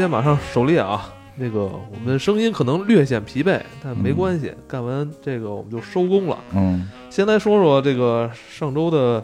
天马上狩猎啊，那个我们声音可能略显疲惫，但没关系，干完这个我们就收工了。嗯先来说说这个上周的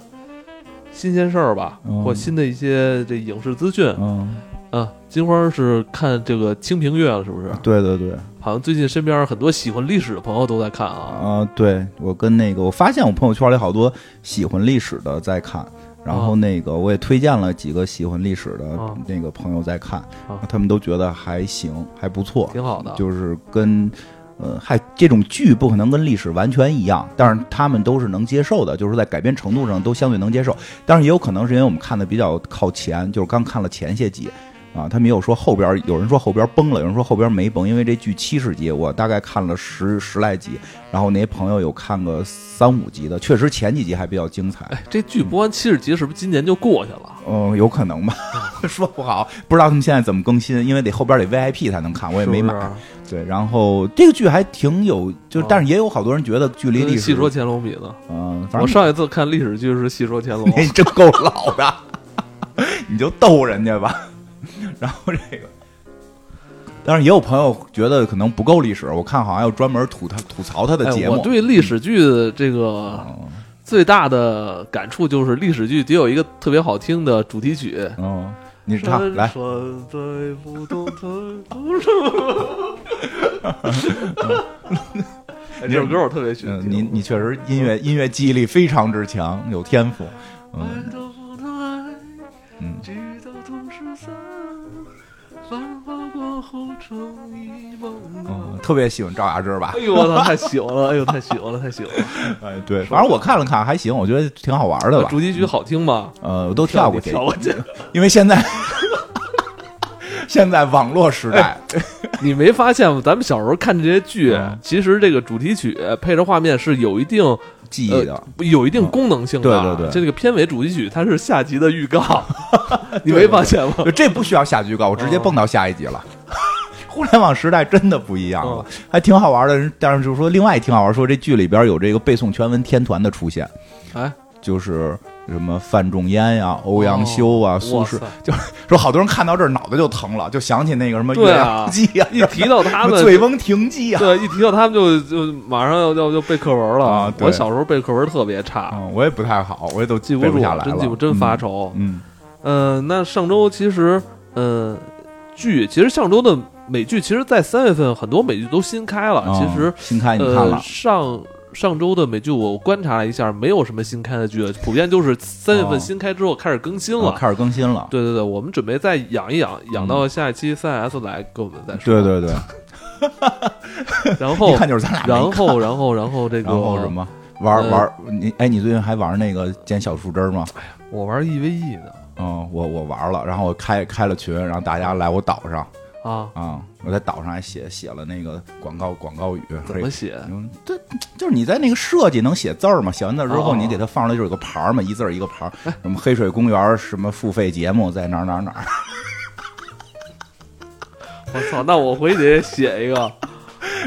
新鲜事儿吧，嗯或新的一些这影视资讯。嗯，啊，金花是看这个《清平乐》了，是不是？对对对，好像最近身边很多喜欢历史的朋友都在看啊。啊，对我跟那个，我发现我朋友圈里好多喜欢历史的在看，然后那个我也推荐了几个喜欢历史的啊那个朋友在看啊，他们都觉得还行，还不错，挺好的。就是跟。呃，还这种剧不可能跟历史完全一样，但是他们都是能接受的，就是在改编程度上都相对能接受。但是也有可能是因为我们看的比较靠前，就是刚看了前些集啊，他没有说后边，有人说后边崩了，有人说后边没崩，因为这剧七十集，我大概看了十十来集，然后那些朋友有看个三五集的，确实前几集还比较精彩。哎，这剧播完七十集，是不是今年就过去了？嗯、有可能吧，说不好，不知道他们现在怎么更新，因为得后边得 VIP 才能看，我也没买。是对，然后这个剧还挺有，就但是也有好多人觉得距离历史，跟细说乾隆比呢？嗯，反正我上一次看历史剧是细说乾隆。你真够老的，你就逗人家吧。然后这个，当然也有朋友觉得可能不够历史，我看好像有专门吐他吐槽他的节哎，目。我对历史剧的这个嗯最大的感触就是，历史剧得有一个特别好听的主题曲。嗯，你唱来，在不动的哎，这首歌我特别喜欢嗯，。你你确实音乐音乐记忆力非常之强，有天赋。嗯嗯，。特别喜欢赵雅芝吧哎？呦我操，太喜欢了！哎呦，太喜欢了，太喜欢了！哎，对，反正我看了看还行，我觉得挺好玩的吧。主题曲好听吗？呃，我都跳过去，跳过去。因为现在 现在网络时代，你没发现吗？咱们小时候看这些剧嗯，其实这个主题曲配着画面是有一定记忆的。有一定功能性的。对对对这个片尾主题曲它是下集的预告，你没发现吗？就这不需要下预告，我直接蹦到下一集了。互联网时代真的不一样了，还挺好玩的。但是就是说，另外挺好玩，说这剧里边有这个背诵全文天团的出现，哎，就是什么范仲淹呀、欧阳修啊、苏轼就说好多人看到这儿脑袋就疼了，就想起那个什么月阳记呀、一提到他们，醉翁亭记啊。对，一提到他们就就马上要要就背课文了。啊我小时候背课文特别差，嗯，我也不太好，我也都记不住下来，真记不真发愁。嗯。嗯、那上周其实，嗯、剧其实上周的美剧，其实，在三月份很多美剧都新开了。嗯其实哦，新开你看呃了，上上周的美剧我观察了一下，没有什么新开的剧了，普遍就是三月份哦新开之后开始更新了。哦开始更新了。对对对，我们准备再养一养，养到下一期三 S 来跟我们再说。对对对，然后一看就是咱俩然后然后然后这个然后什？么玩呃玩你哎，你最近还玩那个捡小树枝儿吗？我玩 EVE 呢嗯，我我玩了，然后我开开了群，然后大家来我岛上啊，啊，我在岛上还写写了那个广告广告语，怎么写？嗯，这就是你在那个设计能写字儿嘛？写完字之后，哦你给它放出来就有个牌儿嘛，一字儿一个牌儿，什么黑水公园什么付费节目在哪儿哪儿哪儿，我操，那我回去得写一个，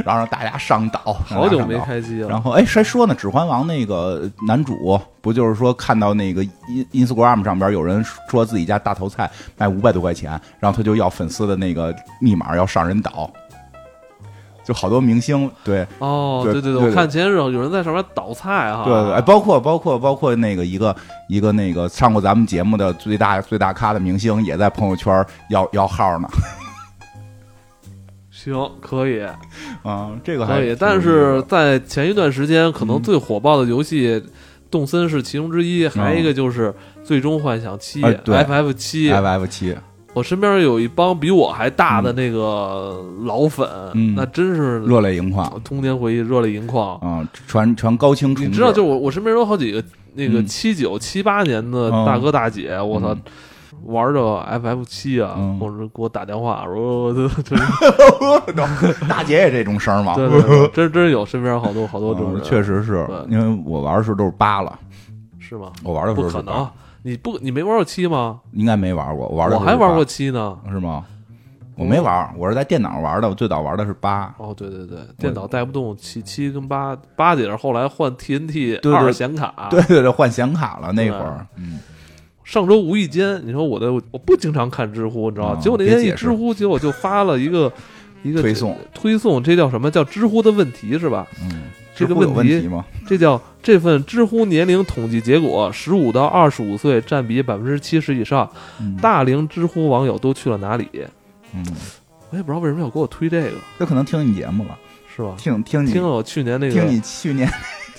然后让大家上岛。好久没开机了。然后哎，谁说呢？《指环王》那个男主不就是说看到那个 in Instagram 上边有人说自己家大头菜卖五百多块钱，然后他就要粉丝的那个密码要上人岛，就好多明星对哦，对对，对我看前日有人在上面倒菜哈。对对，哎，包括包括包括那个一个一个那个上过咱们节目的最大最大咖的明星也在朋友圈要要号呢，行，可以啊，这个还可以。但是在前一段时间，可能嗯最火爆的游戏，动森是其中之一，还有一个就是《最终幻想七 FF 七。F F 七，我身边有一帮比我还大的那个老粉，嗯那真是热泪盈眶童年回忆，热泪盈眶。啊，传传高清重，你知道，就我我身边有好几个那个嗯七九七八年的大哥大姐，我操嗯，玩着 FF 七啊，嗯。或者给我打电话说，我这这，大姐也这种声儿吗？对真真有身边好多好多这种嗯人，确实是对。因为我玩的时候都是八了，是吗？我玩的时不候是八。可能，你不你没玩过七吗？应该没玩过，我玩的时候是八。我还玩过七呢。是吗？我没玩，我是在电脑玩的，我最早玩的是八。哦，对对对，电脑带不动七七跟八，八姐是后来换 TNT 对对。二显卡，对对对，换显卡了那会儿，嗯，上周无意间，你说我的我不经常看知乎，你知道结果那天一知乎，结果就发了一个 一个推送推送，这叫什么叫知乎的问题是吧？嗯，这个问题？这叫这份知乎年龄统计结果，十五到二十五岁占比百分之七十以上，嗯大龄知乎网友都去了哪里？嗯，我也不知道为什么要给我推这个，那可能听你节目了，是吧？听听你听了我去年那个，听你去年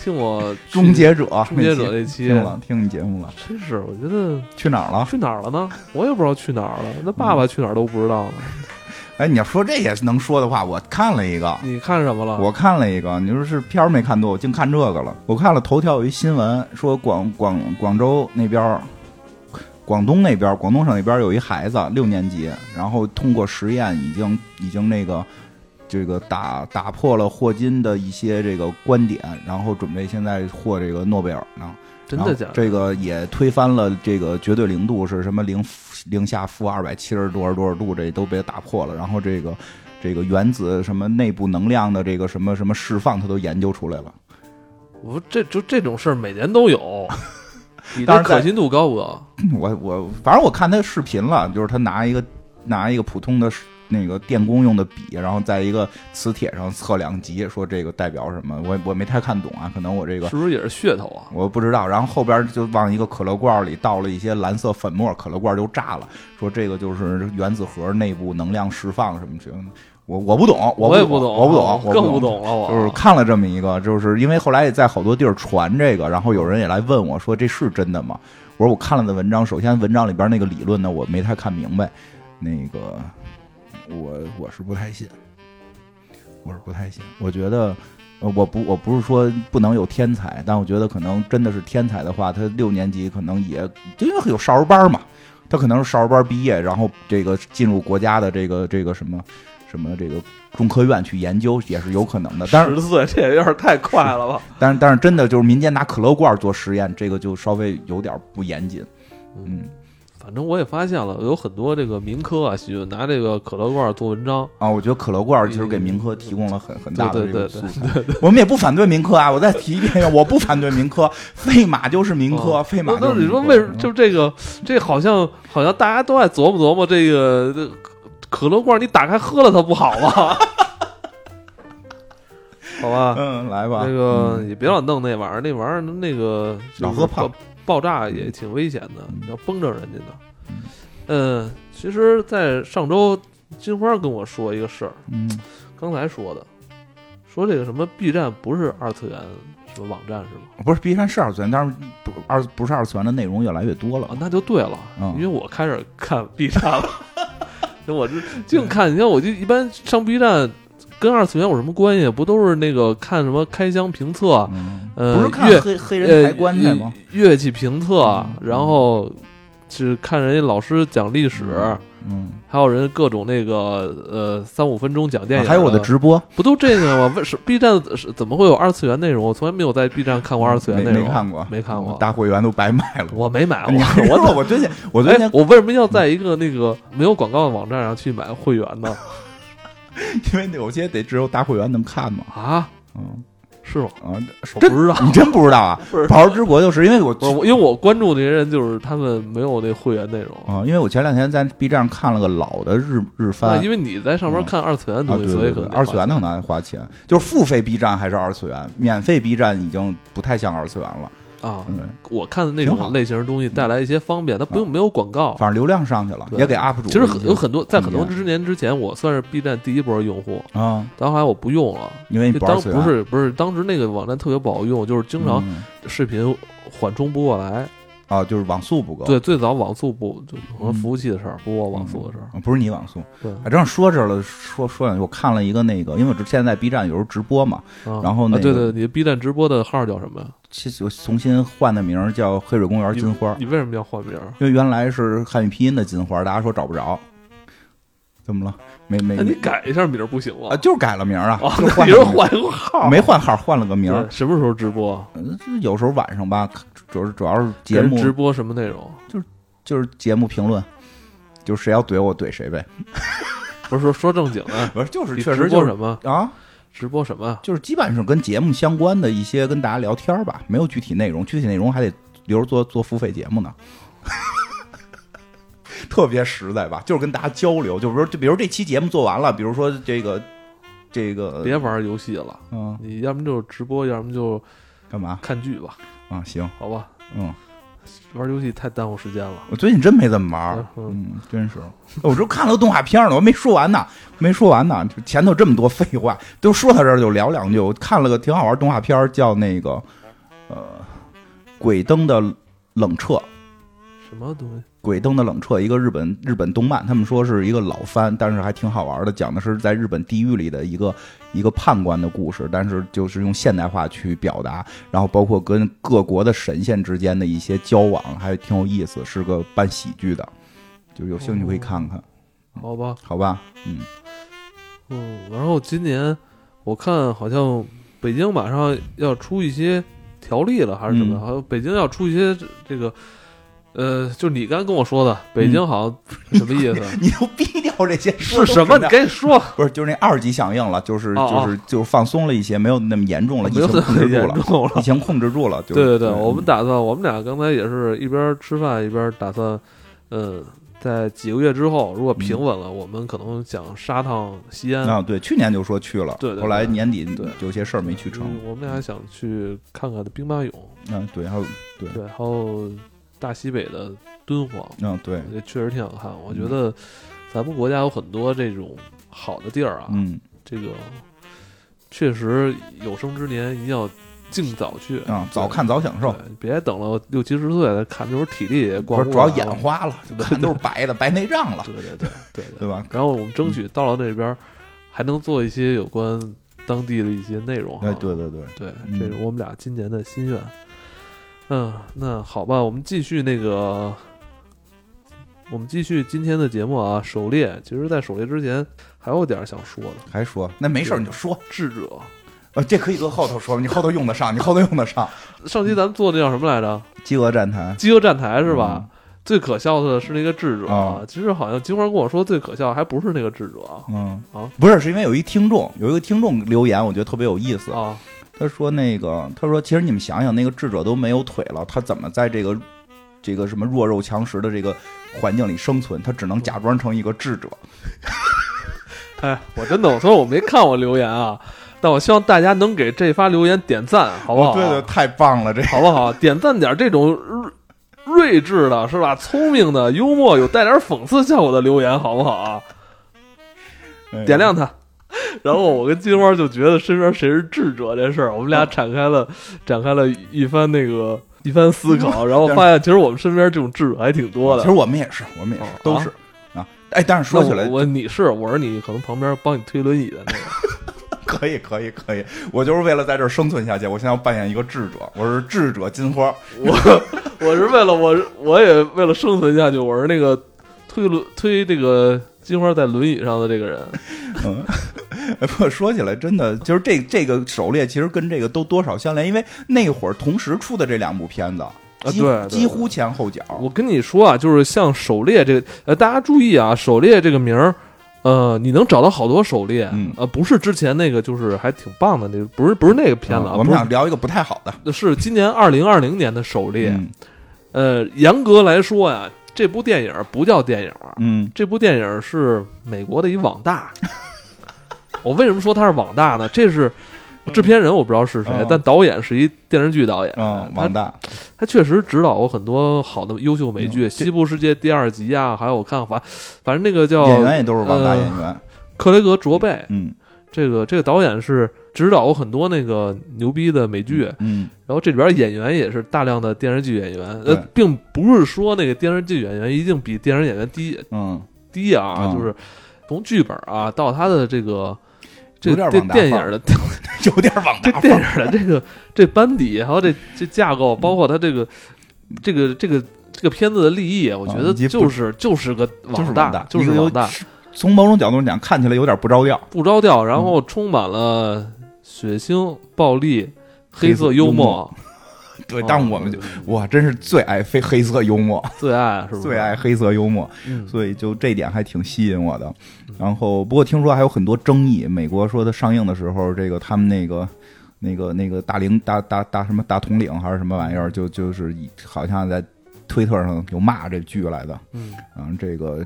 听我终结者终结者那那期期听了，听你节目了，真是我觉得去哪儿了？去哪儿了呢？我也不知道去哪儿了，那爸爸去哪儿都不知道呢。哎，你要说这也能说的话，我看了一个，你看什么了？我看了一个，你说是片儿没看多，我净看这个了。我看了头条有一新闻，说广广广州那边儿，广东那边儿，广东省那边儿有一孩子六年级，然后通过实验已经已经那个这个打打破了霍金的一些这个观点，然后准备现在获这个诺贝尔呢。真的假的？这个也推翻了这个绝对零度是什么零零下负二百七十多少多少度，这都被打破了。然后这个这个原子什么内部能量的这个什么什么释放，他都研究出来了。我这就这种事儿每年都有，你当然可信度高不高？我我反正我看他视频了，就是他拿一个拿一个普通的那个电工用的笔，然后在一个磁铁上测两极，说这个代表什么，我我没太看懂啊，可能我这个是不是也是噱头啊？我不知道。然后后边就往一个可乐罐里倒了一些蓝色粉末，可乐罐就炸了，说这个就是原子核内部能量释放什么什么。我我不懂，我不也不懂，我不懂，我更不不懂了。我就是看了这么一个，就是因为后来也在好多地儿传这个，然后有人也来问我说这是真的吗？我说我看了的文章，首先文章里边那个理论呢，我没太看明白，那个我我是不太信，我是不太信，我觉得。呃，我不，我不是说不能有天才，但我觉得可能真的是天才的话，他六年级可能也因为有少儿班嘛，他可能是少儿班毕业，然后这个进入国家的这个这个什么什么这个中科院去研究也是有可能的。但是十岁这也有点太快了吧？但是但是真的就是民间拿可乐罐做实验，这个就稍微有点不严谨。嗯反正我也发现了，有很多这个民科啊，喜欢拿这个可乐罐做文章。啊，我觉得可乐罐其实给民科提供了很很大的这个对对对素材。我们也不反对民科啊，我再提一遍，我不反对民科，费马就是民科，哦飞马那那你。说为什么就这个这好像好像大家都爱琢磨琢磨这个这可乐罐，你打开喝了它不好吗？好吧，嗯，来吧，那个嗯也别老弄那玩意儿，那玩意儿那个老喝胖爆爆炸也挺危险的你，要崩着人家呢。嗯，其实，在上周金花跟我说一个事儿，嗯刚才说的，说这个什么 B 站不是二次元什么网站是吗？不是 B 站是二次元，但是不二不是二次元的内容越来越多了啊，。那就对了，嗯因为我开始看 B 站了 我这净看，你看我就一般上 B 站。跟二次元有什么关系？不都是那个看什么开箱评测，嗯，呃不是看乐黑黑人抬呃棺材吗？乐器评测，嗯然后是看人家老师讲历史，嗯，还有人各种那个呃三五分钟讲电影、啊还有我的直播，不都这个吗？为什 B 站是怎么会有二次元内容？我从来没有在 B 站看过二次元内容，没看过，没看过大会员都白买了。我没买过，我说我最近我最哎，我为什么要在一个那个没有广告的网站上去买会员呢？因为有些得只有大会员能看嘛。啊，嗯是吗？啊，真我不知道，你真不知道啊？不是宝儿之国就是因为我，我因为我关注那些人，就是他们没有那会员内容。啊，因为我前两天在 B 站上看了个老的日日那番。因为你在上面看二次元的啊，东西，所以可能，二次元的很难花钱，就是付费 B 站还是二次元，免费 B 站已经不太像二次元了。啊，嗯，我看的那种类型的东西带来一些方便，它不用没有广告。反正流量上去了，也给 UP 主其实很有很多，在很多之年之前，我算是 B 站第一波用户，啊，但后来我不用了，因为当不是不是，当时那个网站特别不好用，就是经常嗯。视频缓冲不过来。啊，就是网速不够。对，最早网速不就可能嗯服务器的事儿，不过网速的事儿。啊不是你网速。对，啊，正说这儿了，说说两句，我看了一个那个，因为我这现在 B 站有时候直播嘛，啊然后那个啊对对，你 B 站直播的号叫什么呀？其实我重新换的名儿叫黑水公园金花，你为什么要换名？因为原来是汉语拼音的金花，大家说找不着，怎么了？没没那你改一下名不行吗啊，？就是改了名啊，换了名换一个号？没换号，换了个名。什么时候直播？嗯有时候晚上吧，主要是主要是节目直播什么内容？就是就是节目评论，就是谁要怼我怼谁呗。不是说说正经的，不是，就是确实就是什么？啊，直播什么？就是基本上跟节目相关的一些跟大家聊天吧，没有具体内容，具体内容还得留着做做付费节目呢。特别实在吧，就是跟大家交流，就比如就比如这期节目做完了，比如说这个这个，别玩游戏了，嗯，你要么就直播，要么就干嘛看剧吧，啊？行，好吧，嗯，玩游戏太耽误时间了。我最近真没怎么玩，嗯嗯，真是，我这看了个动画片呢，我没说完呢，没说完呢，就前头这么多废话，都说到这儿就聊两句。我看了个挺好玩动画片，叫那个呃《鬼灯的冷彻》。什么东西？鬼灯的冷彻，一个日本日本动漫，他们说是一个老番，但是还挺好玩的，讲的是在日本地狱里的一个一个判官的故事，但是就是用现代化去表达，然后包括跟各国的神仙之间的一些交往，还挺有意思，是个办喜剧的，就有兴趣可以看看，好吧，好吧？嗯，嗯，然后今年我看好像北京马上要出一些条例了，还是什么？嗯好像北京要出一些这这个，呃，就你刚跟我说的，北京好像什么意思？你都逼掉这些 是什么？你赶紧说。不是，就是那二级响应了，就是就是就是放松了一些，没有那么严重了，疫情控制住了，疫。情控制住了，就对对对，嗯我们打算，我们俩刚才也是一边吃饭一边打算，嗯，在几个月之后，如果平稳了，我们可能想杀趟西安。啊，对，去年就说去了，对对对后来年底对有些事儿没去成，嗯我们俩想去看看兵马俑，嗯，对，还有，对对，还有大西北的敦煌，嗯，对，这确实挺好看。我觉得咱们国家有很多这种好的地儿啊，嗯这个确实有生之年一定要尽早去啊，早看早享受，别等了六七十岁再看，那时候体力也光主要眼花了，对看都是白的，白内障了，对对对对对吧？然后我们争取到了那边，还能做一些有关当地的一些内容哈。哎，对对对，对，嗯这是我们俩今年的心愿。嗯，那好吧，我们继续那个，我们继续今天的节目啊。狩猎，其实，在狩猎之前，还有点想说的。还说那没事儿你就说，智者，呃，这可以搁后头说，你后头用得上，你后头用得上。上期咱们做的叫什么来着？饥饿站台，饥饿站台是吧？最可笑的是那个智者，啊其实好像金花跟我说最可笑还不是那个智者嗯啊，不是，是因为有一听众，有一个听众留言，我觉得特别有意思。啊，他说那个，他说其实你们想想，那个智者都没有腿了，他怎么在这个这个什么弱肉强食的这个环境里生存？他只能假装成一个智者。哎，我真的，所以我没看我留言啊，但我希望大家能给这发留言点赞，好不好？哦对对，太棒了，这好不好？点赞点这种睿睿智的，是吧？聪明的、幽默、有带点讽刺效果的留言，好不好啊？哎点亮它。然后我跟金花就觉得身边谁是智者这事儿，我们俩展开了展开了一番那个一番思考，然后发现其实我们身边这种智者还挺多的其实。我们也是，我们也是，哦都是啊。哎，但是说起来，我我你是我是你可能旁边帮你推轮椅的那个。可以，可以，可以。我就是为了在这儿生存下去，我现在要扮演一个智者，我是智者金花。我我是为了我我也为了生存下去，我是那个推轮推这个金花在轮椅上的这个人。嗯，不过说起来，真的就是这这个狩猎，其实跟这个都多少相连，因为那会儿同时出的这两部片子，对对几乎前后脚。我跟你说啊，就是像狩猎这个，呃，大家注意啊，狩猎这个名儿，呃，你能找到好多狩猎，嗯呃，不是之前那个，就是还挺棒的那个，不是不是那个片子啊，嗯我们想聊一个不太好的是今年二零二零年的狩猎。嗯呃，严格来说呀，这部电影不叫电影，嗯这部电影是美国的一网大。我为什么说它是网大呢？这是制片人我不知道是谁，嗯但导演是一电视剧导演。嗯，他王大他确实指导过很多好的优秀美剧，嗯西部世界》第二集啊，还有我看反反正那个叫演员也都是网大呃演员。克雷格·卓贝，嗯这个这个导演是指导过很多那个牛逼的美剧，嗯然后这里边演员也是大量的电视剧演员，呃，并不是说那个电视剧演员一定比电影演员低嗯，低啊，嗯。就是从剧本啊到他的这个这这 有点往大电影的有点往这电大范儿。影的这个这班底，还有这这架构，包括他这个这个这个这个片子的立意，我觉得就是就是个就是大，大，就是一个有网大，从某种角度讲，看起来有点不着调。不着调，然后充满了血腥、暴力、黑色幽默，对，啊但我们就我，真是最爱非黑色幽默，最爱是不是？最爱黑色幽默。嗯，所以就这点还挺吸引我的。然后，不过听说还有很多争议。美国说它上映的时候，这个他们那个、那个、那个大领大大大什么大统领还是什么玩意儿，就就是好像在推特上有骂这剧来的，嗯嗯，这个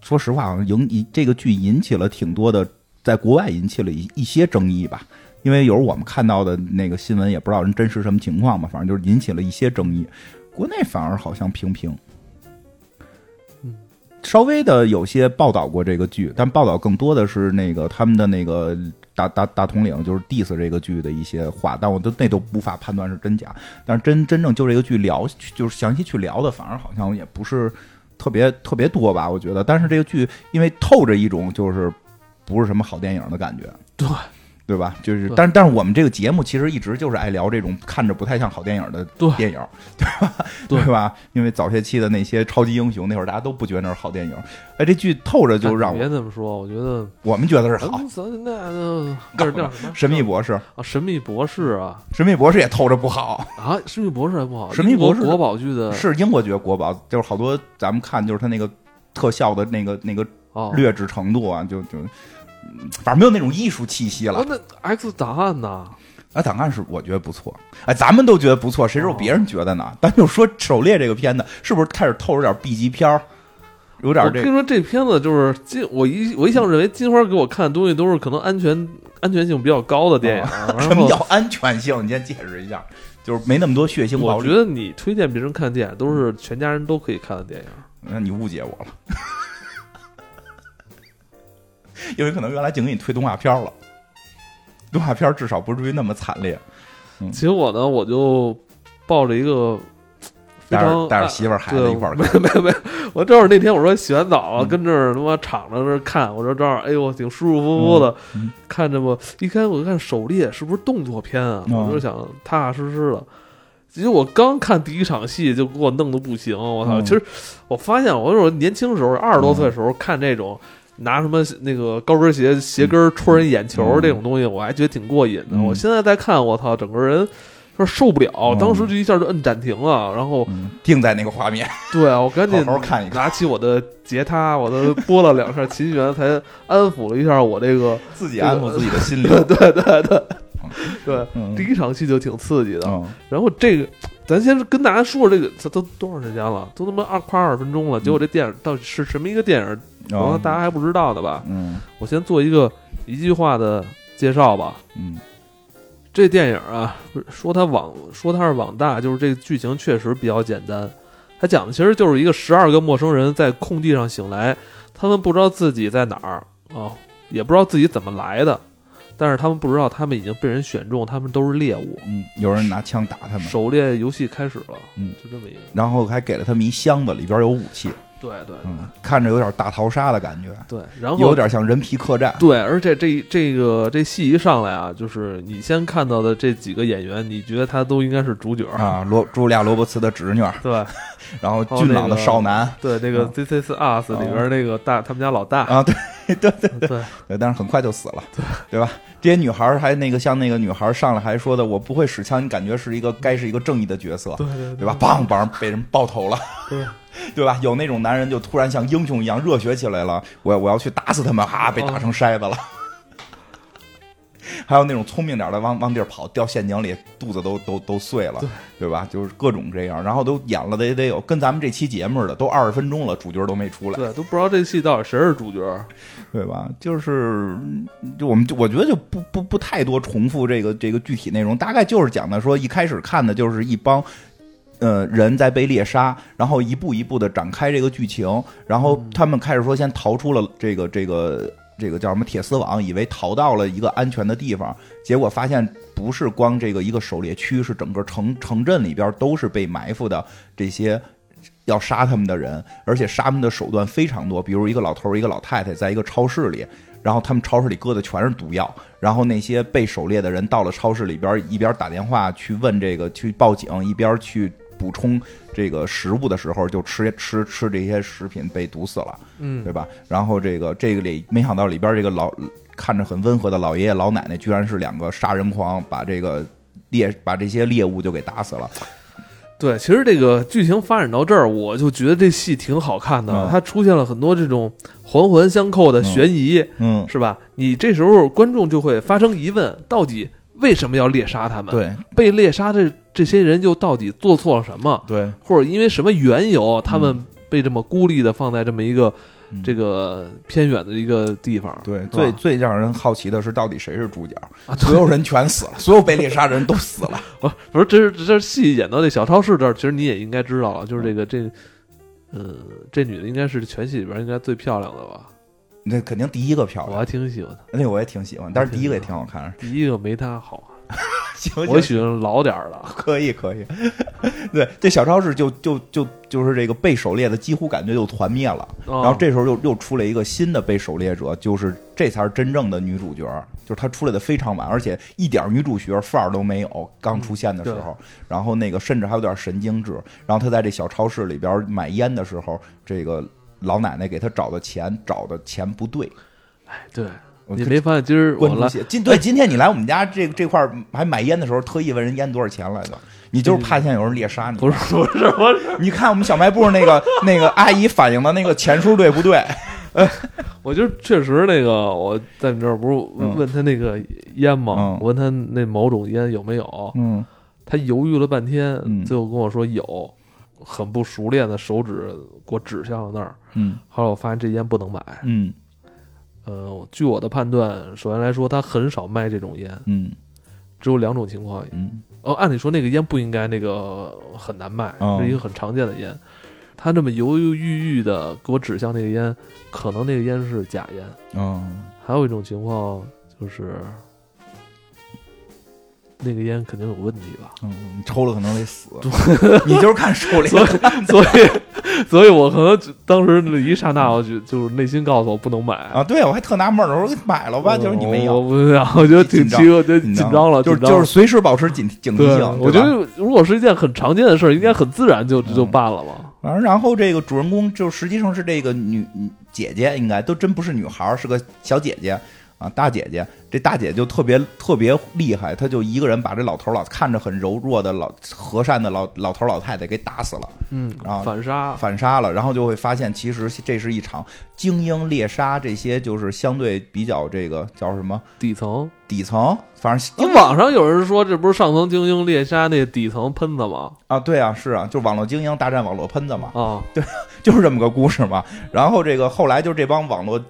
说实话，好像引引这个剧引起了挺多的，在国外引起了一一些争议吧。因为有时候我们看到的那个新闻也不知道人真实什么情况嘛，反正就是引起了一些争议。国内反而好像平平，稍微的有些报道过这个剧，但报道更多的是那个他们的那个大大大统领就是 diss 这个剧的一些话，但我都那都无法判断是真假。但是真真正就这个剧聊，就是详细去聊的，反而好像也不是特别特别多吧，我觉得。但是这个剧因为透着一种就是不是什么好电影的感觉，对。对吧？就是，但是但是我们这个节目其实一直就是爱聊这种看着不太像好电影的电影，对吧？对。吧？因为早些期的那些超级英雄，那会儿大家都不觉得那是好电影，哎，这剧透着就让我别这么说，我觉得我们觉得是好。那个那是叫什么？神秘博士，啊，神秘博士啊。神秘博士也透着不好，啊，神秘博士还不好，神秘博士英国国宝剧的是英国觉得国宝，就是好多咱们看就是他那个特效的那个那个哦，劣质程度啊，就就嗯反正没有那种艺术气息了哦。那 X 档案呢？啊，档案是我觉得不错，哎，咱们都觉得不错，谁知道别人觉得呢？咱就说《狩猎》这个片子是不是开始透着点 B 级片儿，有点这我跟你说，这片子就是金，我一我一向认为金花给我看的东西都是可能安全安全性比较高的电影。然什么叫安全性？你先解释一下，就是没那么多血腥暴力。我觉得你推荐别人看电影都是全家人都可以看的电影。那你误解我了，因为可能原来净给你推动画片了，动画片至少不至于那么惨烈。结果呢，我就抱着一个非带着常带着媳妇儿孩子一块儿没没没，我正好那天我说洗完澡跟这儿他妈敞着这儿看，我说正好，哎呦，挺舒舒服服的，嗯嗯看着吧。一开始我就看狩猎是不是动作片啊？嗯我就想踏踏实实的。结果我刚看第一场戏就给我弄得不行，我操！嗯其实我发现我那会儿年轻时候二十多岁的时候看这种。拿什么那个高跟鞋鞋跟戳人眼球嗯这种东西，我还觉得挺过瘾的。嗯我现在再看，我操，整个人说受不了，嗯当时就一下就摁暂停了，然后嗯，定在那个画面，对啊，我赶紧好好看一看，拿起我的吉他，我都拨了两下琴弦，才安抚了一下我这个。自己安抚自己的心灵。对对对对，嗯第一场戏就挺刺激的。嗯然后这个，咱先跟大家说说这个，这都多长时间了？都他妈二快二十分钟了。结果这电影到底是什么一个电影？可能大家还不知道的吧？嗯我先做一个一句话的介绍吧。嗯这电影啊，说它网说它是网大，就是这个剧情确实比较简单。它讲的其实就是一个十二个陌生人在空地上醒来，他们不知道自己在哪儿啊、也不知道自己怎么来的，但是他们不知道他们已经被人选中，他们都是猎物。嗯，有人拿枪打他们，狩猎游戏开始了，嗯，就这么一个。然后还给了他们一箱子，里边有武器，对对嗯，看着有点大逃杀的感觉，对，然后有点像人皮客栈。对，而且这这个这戏一上来啊，就是你先看到的这几个演员，你觉得他都应该是主角。啊，罗茱莉亚·罗伯茨的侄女，对。然后俊朗的少男。对，那个啊《This Is Us》里边那个大他们家老大，啊，对 对对对。对，但是很快就死了，对对吧？这些女孩还那个像那个女孩上来还说的，我不会使枪，你感觉是一个该是一个正义的角色，对对对。吧？梆梆被人爆头了，对对吧？有那种男人就突然像英雄一样热血起来了，我要我要去打死他们，哈，被打成筛子了。还有那种聪明点的往往地儿跑，掉陷阱里，肚子都都都碎了，对对吧？就是各种这样，然后都演了得得有跟咱们这期节目似的，都二十分钟了，主角都没出来，对，都不知道这戏到底谁是主角。对吧？就是就我们就我觉得就不不不太多重复这个这个具体内容，大概就是讲的说一开始看的就是一帮。呃，人在被猎杀，然后一步一步的展开这个剧情，然后他们开始说先逃出了这个这个这个叫什么铁丝网，以为逃到了一个安全的地方，结果发现不是光这个一个狩猎区，是整个城城镇里边都是被埋伏的这些要杀他们的人，而且杀他们的手段非常多，比如一个老头儿一个老太太在一个超市里，然后他们超市里搁的全是毒药，然后那些被狩猎的人到了超市里边，一边打电话去问这个去报警，一边去补充这个食物的时候，就吃吃吃这些食品被毒死了，嗯对吧？然后这个这个里没想到里边这个老看着很温和的老爷爷老奶奶，居然是两个杀人狂，把这个猎把这些猎物就给打死了。对，其实这个剧情发展到这儿，我就觉得这戏挺好看的。嗯它出现了很多这种环环相扣的悬疑，嗯是吧？你这时候观众就会发生疑问：到底为什么要猎杀他们？，对被猎杀的这些人又到底做错了什么，对，或者因为什么缘由，他们被这么孤立的放在这么一个嗯这个偏远的一个地方？对，最最让人好奇的是，到底谁是主角？啊，所有人全死了，所有被猎杀的人都死了。不不是，这是这是戏演到这小超市这儿，其实你也应该知道了，就是这个这，嗯，这女的应该是全戏里边应该最漂亮的吧？那肯定第一个漂亮，我还挺喜欢她，那我也挺喜欢，但是第一个也挺好看。第一个没她好 我行，喜欢老点儿的。可以可以。对，这小超市就就就就是这个被狩猎的，几乎感觉就团灭了。然然后这时候又又出来一个新的被狩猎者，就是这才是真正的女主角，就是她出来的非常晚，而且一点女主角范儿都没有。刚出现的时候，然后那个甚至还有点神经质。然后她在这小超市里边买烟的时候，这个老奶奶给他找的钱找的钱不对。哎，对我你没发现今儿我来关注些今对 今天你来我们家这这块儿还买烟的时候，特意问人烟多少钱来的。你就是怕现在有人猎杀你？不是 不是不是，你看我们小卖部那个那个阿姨反映的那个钱数对不对？我就确实那个我在你这儿不是嗯问他那个烟吗？嗯我问他那某种烟有没有，嗯他犹豫了半天，嗯最后跟我说有，很不熟练的手指给我指向了那儿。嗯后来我发现这烟不能买。嗯呃，据我的判断，首先来说，他很少卖这种烟，嗯只有两种情况。嗯哦，按理说那个烟不应该那个很难卖，哦是一个很常见的烟。他这么犹犹豫豫的给我指向那个烟，可能那个烟是假烟。嗯还有一种情况就是，那个烟肯定有问题吧。嗯，你抽了可能得死。你就是看手里所以，所以，所以我可能当时那一刹那，我就就是内心告诉我不能买。啊，对我还特纳闷儿呢，我说买了吧，就是你没我有，不要，我觉得挺紧张奇怪，就紧张了，就是就是随时保持警警惕，性。我觉得如果是一件很常见的事儿，应该很自然就就嗯办了吧。反正然后这个主人公就实际上是这个女女姐姐，应该都真不是女孩儿，是个小姐姐啊，大姐姐。这大姐就特别特别厉害，她就一个人把这老头儿老看着很柔弱的老和善的老老头儿老太太给打死了，嗯啊，反杀，反杀了，然后就会发现其实这是一场精英猎杀，这些就是相对比较这个叫什么底层。底层，反正你网上有人说，这不是上层精英猎杀那底层喷子吗？啊，对啊，是啊，就网络精英大战网络喷子嘛。啊，对 就是这么个故事嘛。然后这个后来就这帮网络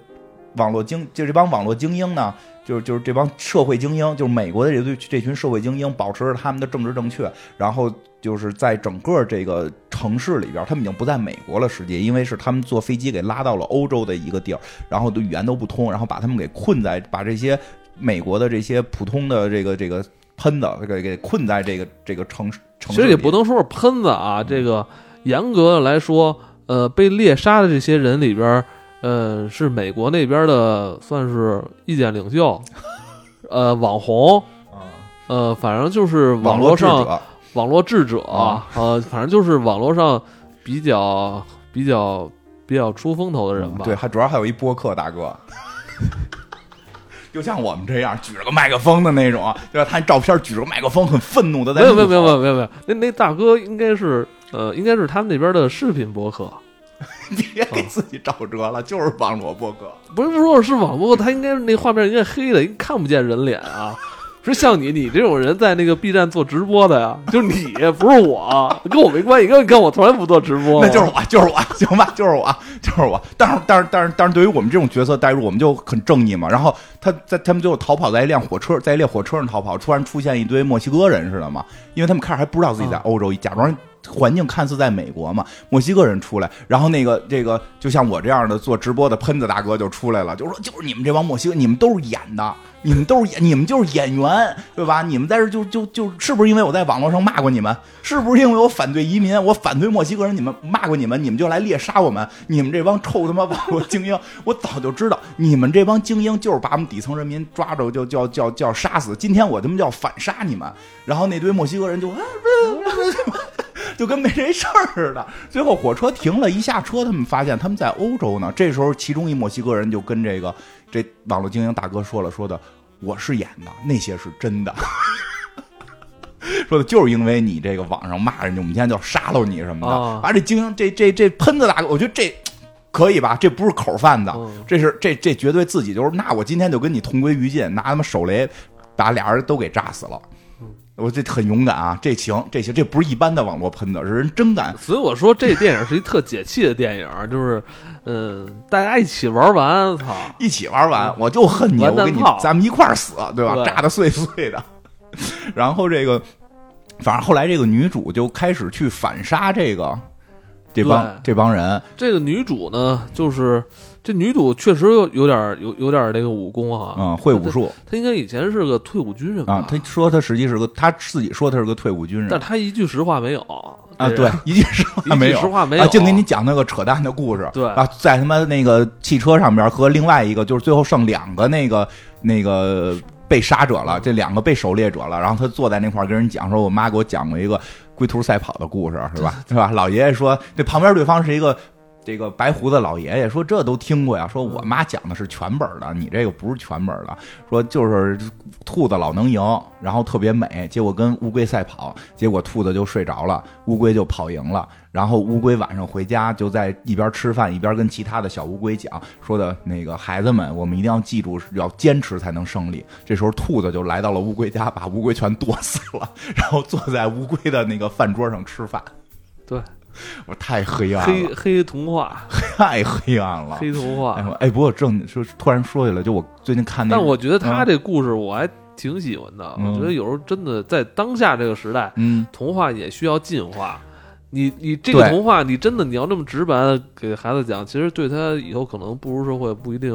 网络精，就这帮网络精英呢，就是就是这帮社会精英，就是美国的这堆这群社会精英，保持着他们的政治正确，然后就是在整个这个城市里边，他们已经不在美国了，实际因为是他们坐飞机给拉到了欧洲的一个地儿，然后都语言都不通，然后把他们给困在，把这些美国的这些普通的这个这个。喷子给给困在这个这个城市，城市其实也不能说是喷子啊，这个严格的来说，呃，被猎杀的这些人里边儿，呃，是美国那边的算是意见领袖，呃，网红，啊，呃，反正就是网络上网络智者，啊。呃，反正就是网络上比较比较比较出风头的人吧。对，还主要还有一播客大哥，就像我们这样举着个麦克风的那种，对吧？他照片举着个麦克风，很愤怒的在没有没有没有没有，有没有没有，那那大哥应该是呃，应该是他们那边的视频博客，别给自己找辙了，就是网络播客。不是说是网络，他应该那画面应该黑的，应该看不见人脸啊。说像你，你这种人在那个 B 站做直播的呀，就是你，不是我，跟我没关系，跟跟我从来不做直播，那就是我，就是我，行吧，就是我，就是我。但是，但是，但是，但是，对于我们这种角色代入，我们就很正义嘛。然后他在他们最后逃跑在一辆火车，在一列火车上逃跑，突然出现一堆墨西哥人似的嘛，因为他们开始还不知道自己在欧洲，假装环境看似在美国嘛。墨西哥人出来，然后那个这个就像我这样的做直播的喷子大哥就出来了，就说就是你们这帮墨西哥，你们都是演的。你们都是演，你们就是演员，对吧？你们在这就就就是不是因为我在网络上骂过你们？是不是因为我反对移民，我反对墨西哥人？你们骂过你们，你们就来猎杀我们？你们这帮臭他妈网络精英，我早就知道，你们这帮精英就是把我们底层人民抓着就就要就要就要杀死。今天我他妈就要反杀你们。然后那堆墨西哥人就啊，就跟没这事儿似的。最后火车停了，一下车，他们发现他们在欧洲呢。这时候，其中一墨西哥人就跟这个这网络精英大哥说了，说的我是演的，那些是真的。说的就是因为你这个网上骂人家，我们今天就要杀了你什么的。啊啊，这精英这这这喷子大哥，我觉得这可以吧？这不是口贩子，嗯这是这这绝对自己就是，那我今天就跟你同归于尽，拿他妈手雷把俩人都给炸死了。我这很勇敢啊，这行这行，这不是一般的网络喷子，是人真敢。所以我说这电影是一特解气的电影，就是，嗯，大家一起玩完，操，一起玩完，我就恨你，我跟你咱们一块儿死，对吧？对炸的碎碎的。然后这个，反正后来这个女主就开始去反杀这个这帮这帮人，这个女主呢，就是这女主确实有有点有有点那个武功啊，嗯，会武术她应该以前是个退伍军人吧？啊。他说她实际是个，她自己说她是个退伍军人但她一句实话没有啊，对，一句实话没有实。话没有，啊，净给你讲那个扯淡的故事，对啊，在他妈那个汽车上边和另外一个，就是最后剩两个那个那个被杀者了，这两个被狩猎者了，然后他坐在那块儿跟人讲说，我妈给我讲过一个龟兔赛跑的故事，是吧？是吧？老爷爷说，这旁边对方是一个。这个白胡子老爷爷说：“这都听过呀，说我妈讲的是全本的，你这个不是全本的。说就是兔子老能赢，然后特别美，结果跟乌龟赛跑，结果兔子就睡着了，乌龟就跑赢了。然后乌龟晚上回家就在一边吃饭一边跟其他的小乌龟讲说的那个孩子们，我们一定要记住要坚持才能胜利。这时候兔子就来到了乌龟家，把乌龟全剁死了，然后坐在乌龟的那个饭桌上吃饭。对 我太黑暗了，黑黑童话，太黑暗了。黑童话。哎不过正说突然说起来，就我最近看那个，但我觉得他嗯这故事我还挺喜欢的。嗯我觉得有时候真的在当下这个时代，嗯，童话也需要进化。你你这个童话，你真的你要这么直白的给孩子讲，其实对他以后可能步入社会不一定。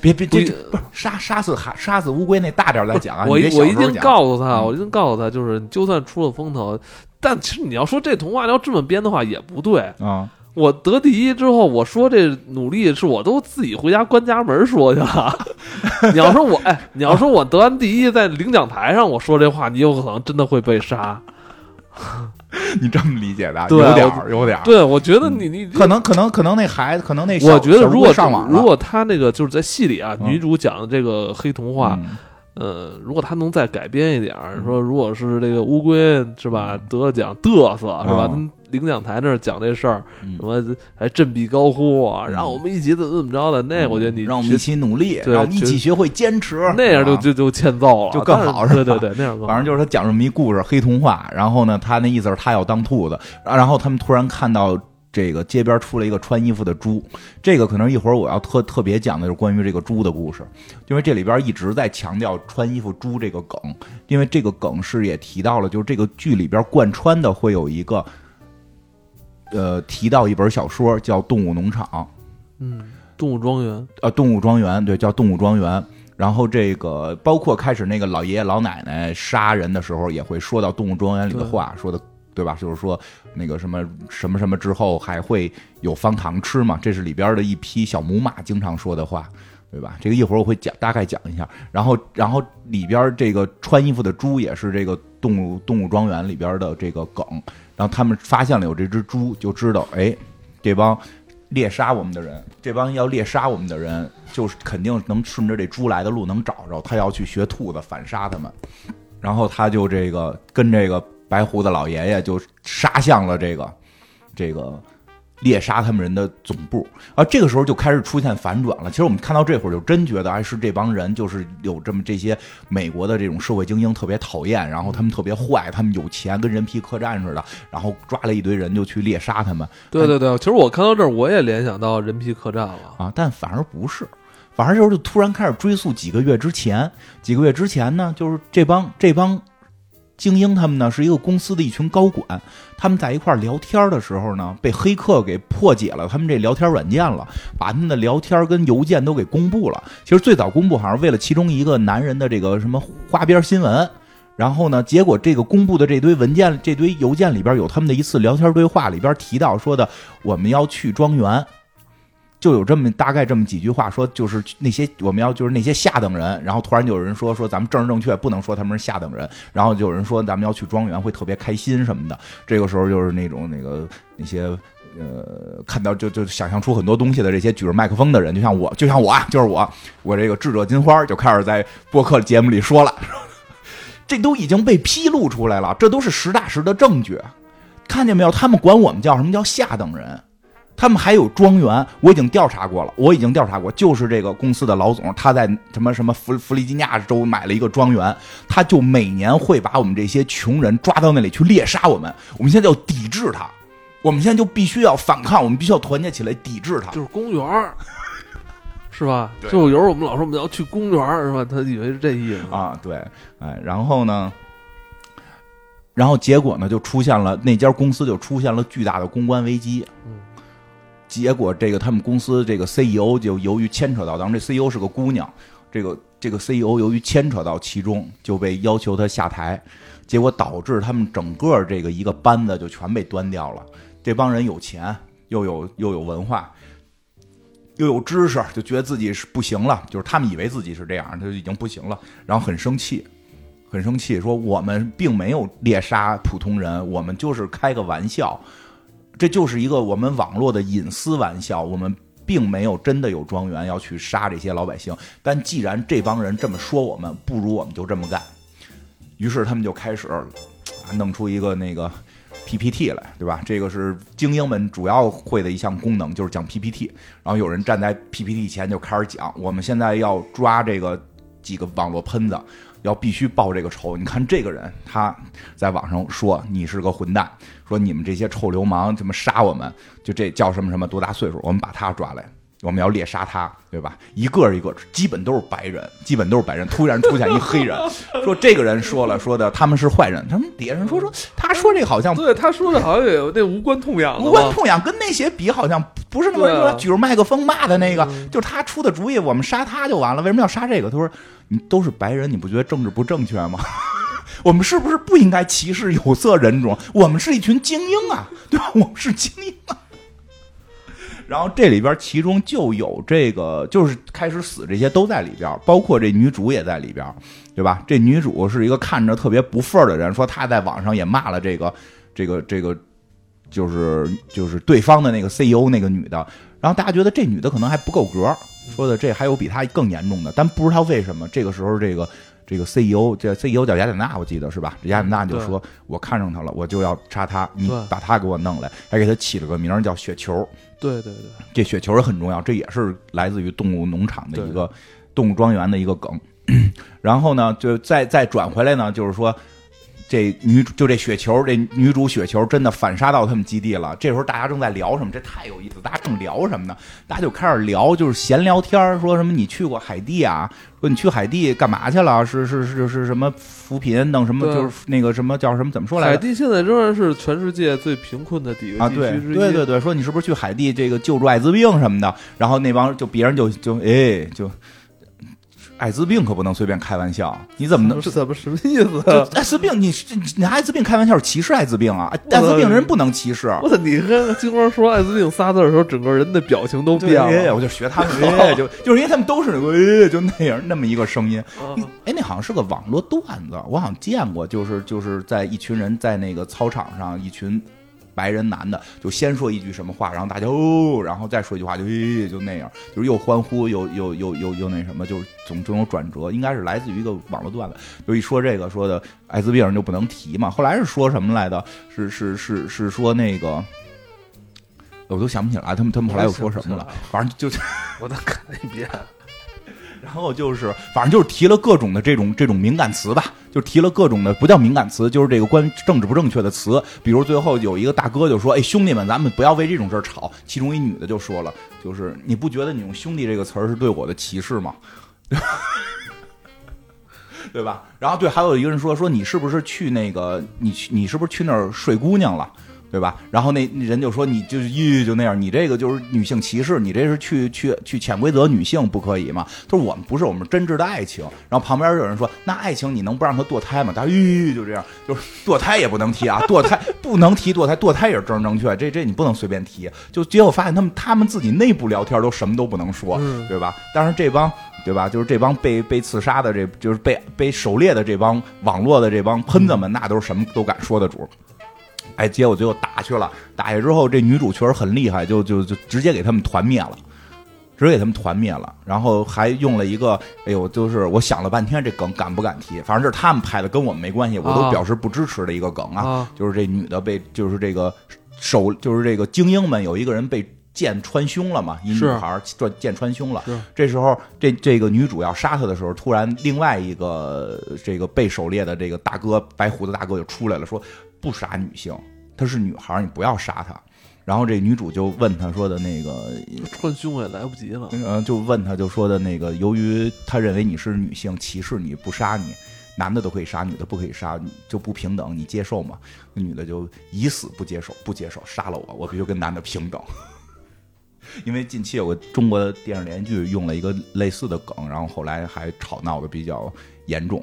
别别这不是杀杀死海杀死乌龟那大点儿再讲啊，我一我一定告诉他，嗯我一定告诉他，就是就算出了风头，但其实你要说这童话要这么编的话也不对。啊，我得第一之后，我说这努力是我都自己回家关家门说去了。你要说我哎，你要说我得完第一，在领奖台上我说这话，你有可能真的会被杀。你这么理解的，有点儿有点儿。对，我觉得你你可能可能可能那孩子，可能那我觉得如果上网如果他那个就是在戏里啊，嗯女主讲的这个黑童话，嗯呃，如果他能再改编一点儿，说如果是这个乌龟是吧得了奖嘚瑟是吧？领奖台那儿讲这事儿，嗯什么还振臂高呼啊，嗯让我们一起怎么怎么着的，那我觉得你让我们一起努力，对让我们一起学会坚持，那样就啊就就欠揍了，就更好是吧对对对，那样反正就是他讲这么一故事，黑童话。然后呢，他那意思是他要当兔子，然后他们突然看到这个街边出了一个穿衣服的猪。这个可能一会儿我要特特别讲的就是关于这个猪的故事，因为这里边一直在强调穿衣服猪这个梗，因为这个梗是也提到了，就是这个剧里边贯穿的会有一个。呃，提到一本小说叫《动物农场》，嗯，动物庄园，啊，动物庄园，对，叫动物庄园。然后这个包括开始那个老爷爷老奶奶杀人的时候，也会说到动物庄园里的话，说的对吧？就是说那个什么什么什么之后还会有方糖吃嘛，这是里边的一匹小母马经常说的话。对吧？这个一会儿我会讲，大概讲一下。然后，然后里边这个穿衣服的猪也是这个动物动物庄园里边的这个梗。然后他们发现了有这只猪，就知道，哎，这帮猎杀我们的人，这帮要猎杀我们的人，就是肯定能顺着这猪来的路能找着。他要去学兔子反杀他们，然后他就这个跟这个白胡子老爷爷就杀向了这个这个猎杀他们人的总部。啊，这个时候就开始出现反转了。其实我们看到这会儿，就真觉得，哎，是这帮人就是有这么这些美国的这种社会精英特别讨厌，然后他们特别坏，他们有钱，跟人皮客栈似的，然后抓了一堆人就去猎杀他们。对对对，其实我看到这儿，我也联想到人皮客栈了。啊，但反而不是，反而就是突然开始追溯几个月之前，几个月之前呢，就是这帮这帮精英他们呢是一个公司的一群高管，他们在一块儿聊天的时候呢，被黑客给破解了他们这聊天软件了，把他们的聊天跟邮件都给公布了。其实最早公布好像为了其中一个男人的这个什么花边新闻。然后呢？结果这个公布的这堆文件、这堆邮件里边有他们的一次聊天对话，里边提到说的我们要去庄园，就有这么大概这么几句话，说就是那些我们要就是那些下等人，然后突然就有人说说咱们政治正确，不能说他们是下等人，然后就有人说咱们要去庄园会特别开心什么的。这个时候就是那种那个那些呃看到就就想象出很多东西的这些举着麦克风的人，就像我，就像我啊，就是我，我这个智者金花就开始在播客节目里说了，这都已经被披露出来了，这都是实打实的证据。看见没有？他们管我们叫什么叫下等人。他们还有庄园，我已经调查过了，我已经调查过，就是这个公司的老总，他在什么什么弗弗利吉尼亚州买了一个庄园，他就每年会把我们这些穷人抓到那里去猎杀我们，我们现在要抵制他，我们现在就必须要反抗，我们必须要团结起来抵制他。就是公园儿，是吧？就有时候我们老说我们要去公园，是吧？他以为是这意思。啊，对，哎，然后呢，然后结果呢，就出现了那家公司就出现了巨大的公关危机。嗯，结果这个他们公司这个 CEO 就由于牵扯到，当然这 CEO 是个姑娘，这个这个 CEO 由于牵扯到其中，就被要求他下台，结果导致他们整个这个一个班子就全被端掉了。这帮人有钱，又有又有文化。又有知识，就觉得自己是不行了，就是他们以为自己是这样，他就已经不行了，然后很生气，很生气，说我们并没有猎杀普通人，我们就是开个玩笑，这就是一个我们网络的隐私玩笑，我们并没有真的有庄园要去杀这些老百姓。但既然这帮人这么说我们，不如我们就这么干。于是他们就开始啊，弄出一个那个 PPT 来，对吧？这个是精英们主要会的一项功能，就是讲 PPT。然后有人站在 PPT 前就开始讲，我们现在要抓这个几个网络喷子，要必须报这个仇。你看这个人，他在网上说你是个混蛋，说你们这些臭流氓怎么杀我们？就这叫什么什么多大岁数？我们把他抓来。我们要猎杀他，对吧？一个一个，基本都是白人，基本都是白人。突然出现一黑人，说这个人说了，说的他们是坏人。他们底下人说说，他说这好像对，他说的好像也那无关痛痒，无关痛痒，跟那些比好像不是那么对啊举着麦克风骂的那个，嗯就是他出的主意，我们杀他就完了，为什么要杀这个？他说你都是白人，你不觉得政治不正确吗？我们是不是不应该歧视有色人种？我们是一群精英啊，对吧？我们是精英啊。然后这里边其中就有这个，就是开始死这些都在里边，包括这女主也在里边，对吧？这女主是一个看着特别不忿儿的人，说她在网上也骂了这个这个这个，就是就是对方的那个 CEO 那个女的，然后大家觉得这女的可能还不够格，说的这还有比她更严重的，但不知道为什么这个时候这个。这个 CEO 这 CEO 叫雅典娜，我记得是吧？这雅典娜就说：“我看上她了，我就要杀她，你把她给我弄来。”还给她起了个名儿叫雪球。对对对，这雪球也很重要，这也是来自于动物农场的一个动物庄园的一个梗。然后呢，就再再转回来呢，就是说，这女主就这雪球，这女主雪球真的反杀到他们基地了。这时候大家正在聊什么？这太有意思！大家正聊什么呢？大家就开始聊，就是闲聊天儿说什么你去过海地啊？说你去海地干嘛去了？是是是是什么扶贫弄什么？就是那个什么叫什么？怎么说来着？海地现在仍然是全世界最贫困的地区。对对对，说你是不是去海地这个救助艾滋病什么的？然后那帮就别人就就哎就，艾滋病可不能随便开玩笑，你怎么能？是怎么什么意思啊？艾滋病，你是你拿艾滋病开玩笑是歧视艾滋病啊！艾滋病人不能歧视。我操！你跟金光说艾滋病仨字的时候，整个人的表情都对变哎，了。我就学他们，哎，就就是因为他们都是那个，哎，就那样那么一个声音。啊哎，那好像是个网络段子，我好像见过，就是就是在一群人在那个操场上，一群白人男的就先说一句什么话，然后大家哦，然后再说一句话，就诶就那样，就是又欢呼又又又又又那什么，就是总总有转折，应该是来自于一个网络段子。就一说这个说的艾滋病人就不能提嘛，后来是说什么来的？是是是是说那个。我都想不起来，他们他们后来又说什么了？反正就我再看一遍。然后就是，反正就是提了各种的这种这种敏感词吧，就提了各种的不叫敏感词，就是这个关于政治不正确的词。比如最后有一个大哥就说：“哎，兄弟们，咱们不要为这种事儿吵。”其中一女的就说了：“就是你不觉得你用‘兄弟’这个词儿是对我的歧视吗？” 对吧？然后对，还有一个人说：“说你是不是去那个你去你是不是去那儿睡姑娘了？”对吧？然后那那人就说你就是咦就那样，你这个就是女性歧视，你这是去去去潜规则女性不可以吗？他说我们不是，我们真挚的爱情。然后旁边有人说，那爱情你能不让他堕胎吗？他说咦就这样，就是堕胎也不能提啊，堕胎不能提堕胎，堕胎也是正正确，这这你不能随便提。就结果发现他们他们自己内部聊天都什么都不能说，嗯对吧？但是这帮。对吧？就是这帮被被刺杀的这，就是被被狩猎的这帮网络的这帮喷子们，那都是什么都敢说的主。哎，结果最后打去了，打去之后，这女主确实很厉害，就就就直接给他们团灭了，直接给他们团灭了，然后还用了一个，哎呦，就是我想了半天，这梗敢不敢提？反正这是他们拍的，跟我们没关系，我都啊表示不支持的一个梗啊，啊就是这女的被，就是这个手，就是这个精英们有一个人被。剑穿胸了嘛，一女孩剑穿胸了。是这时候，这这个女主要杀他的时候，突然另外一个这个被狩猎的这个大哥，白胡子大哥就出来了，说不杀女性，她是女孩儿，你不要杀她。然后这女主就问他说的那个，穿胸也来不及了。嗯，就问他就说的那个，由于他认为你是女性，歧视你不杀你，男的都可以杀，女的不可以杀，你就不平等，你接受吗？那女的就以死不接受，不接受，杀了我，我必须跟男的平等。因为近期有个中国的电视连续剧用了一个类似的梗，然后后来还吵闹的比较严重。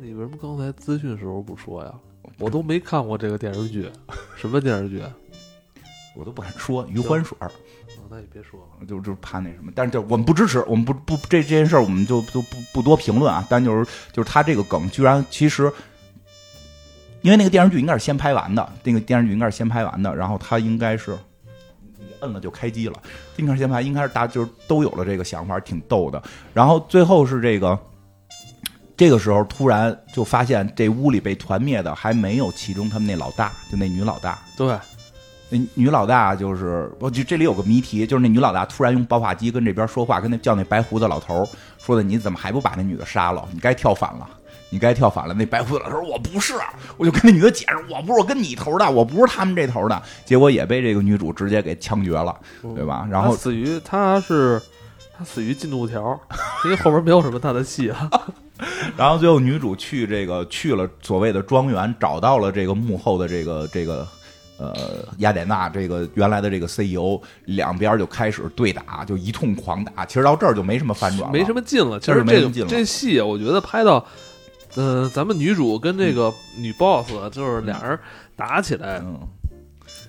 你为什么刚才资讯时候不说呀？我都没看过这个电视剧，什么电视剧？啊，我都不敢说余欢水儿，那你别说了。就就怕那什么，但是就我们不支持，我们不不这这件事儿我们就就不不多评论啊。但就是就是他这个梗居然其实，因为那个电视剧应该是先拍完的，那个电视剧应该是先拍完的，然后他应该是摁了就开机了，应该是先拍，应该是大家就是都有了这个想法，挺逗的。然后最后是这个。这个时候突然就发现这屋里被团灭的还没有其中他们那老大，就那女老大。对，那女老大就是，我就这里有个谜题，就是那女老大突然用爆发机跟这边说话，跟那叫那白胡子老头说的：“你怎么还不把那女的杀了？你该跳反了，你该跳反了。”那白胡子老头说：“我不是。”我就跟那女的解释：“我不是，我跟你头的，我不是他们这头的。”结果也被这个女主直接给枪决了，对吧？然后他死于他是他死于进度条，因为后边没有什么他的戏啊。然后最后女主去这个去了所谓的庄园，找到了这个幕后的这个这个呃雅典娜这个原来的这个 CEO，两边就开始对打，就一通狂打。其实到这儿就没什么反转了，没什么劲了。其实这这戏，我觉得拍到，呃，咱们女主跟这个女 boss 就是俩人打起来，嗯，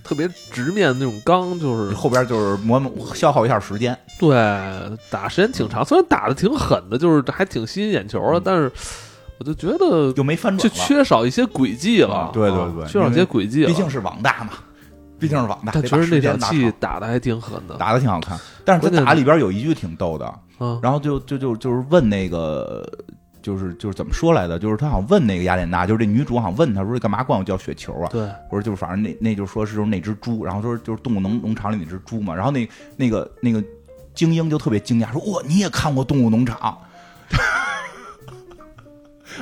特别直面那种刚，就是后边就是磨消耗一下时间。对打时间挺长，虽然打的挺狠的，就是还挺吸引眼球的，嗯但是我就觉得就没翻就转就，缺少一些轨迹了啊。对对啊对缺少一些轨迹了。毕竟是网大嘛，毕竟是网大。但确实那场戏打的还挺狠的。打的挺好看，但是他打里边有一句挺逗的，嗯，然后就就就就是问那个，就是就是怎么说来的？就是他好像问那个雅典娜，就是这女主好像问他说：“你干嘛管我叫雪球啊对，？”我说：“就是反正那那就说是就是那只猪，然后说就是动物农农场里那只猪嘛。”然后那那个那个精英就特别惊讶说：“哇，你也看过《动物农场》？”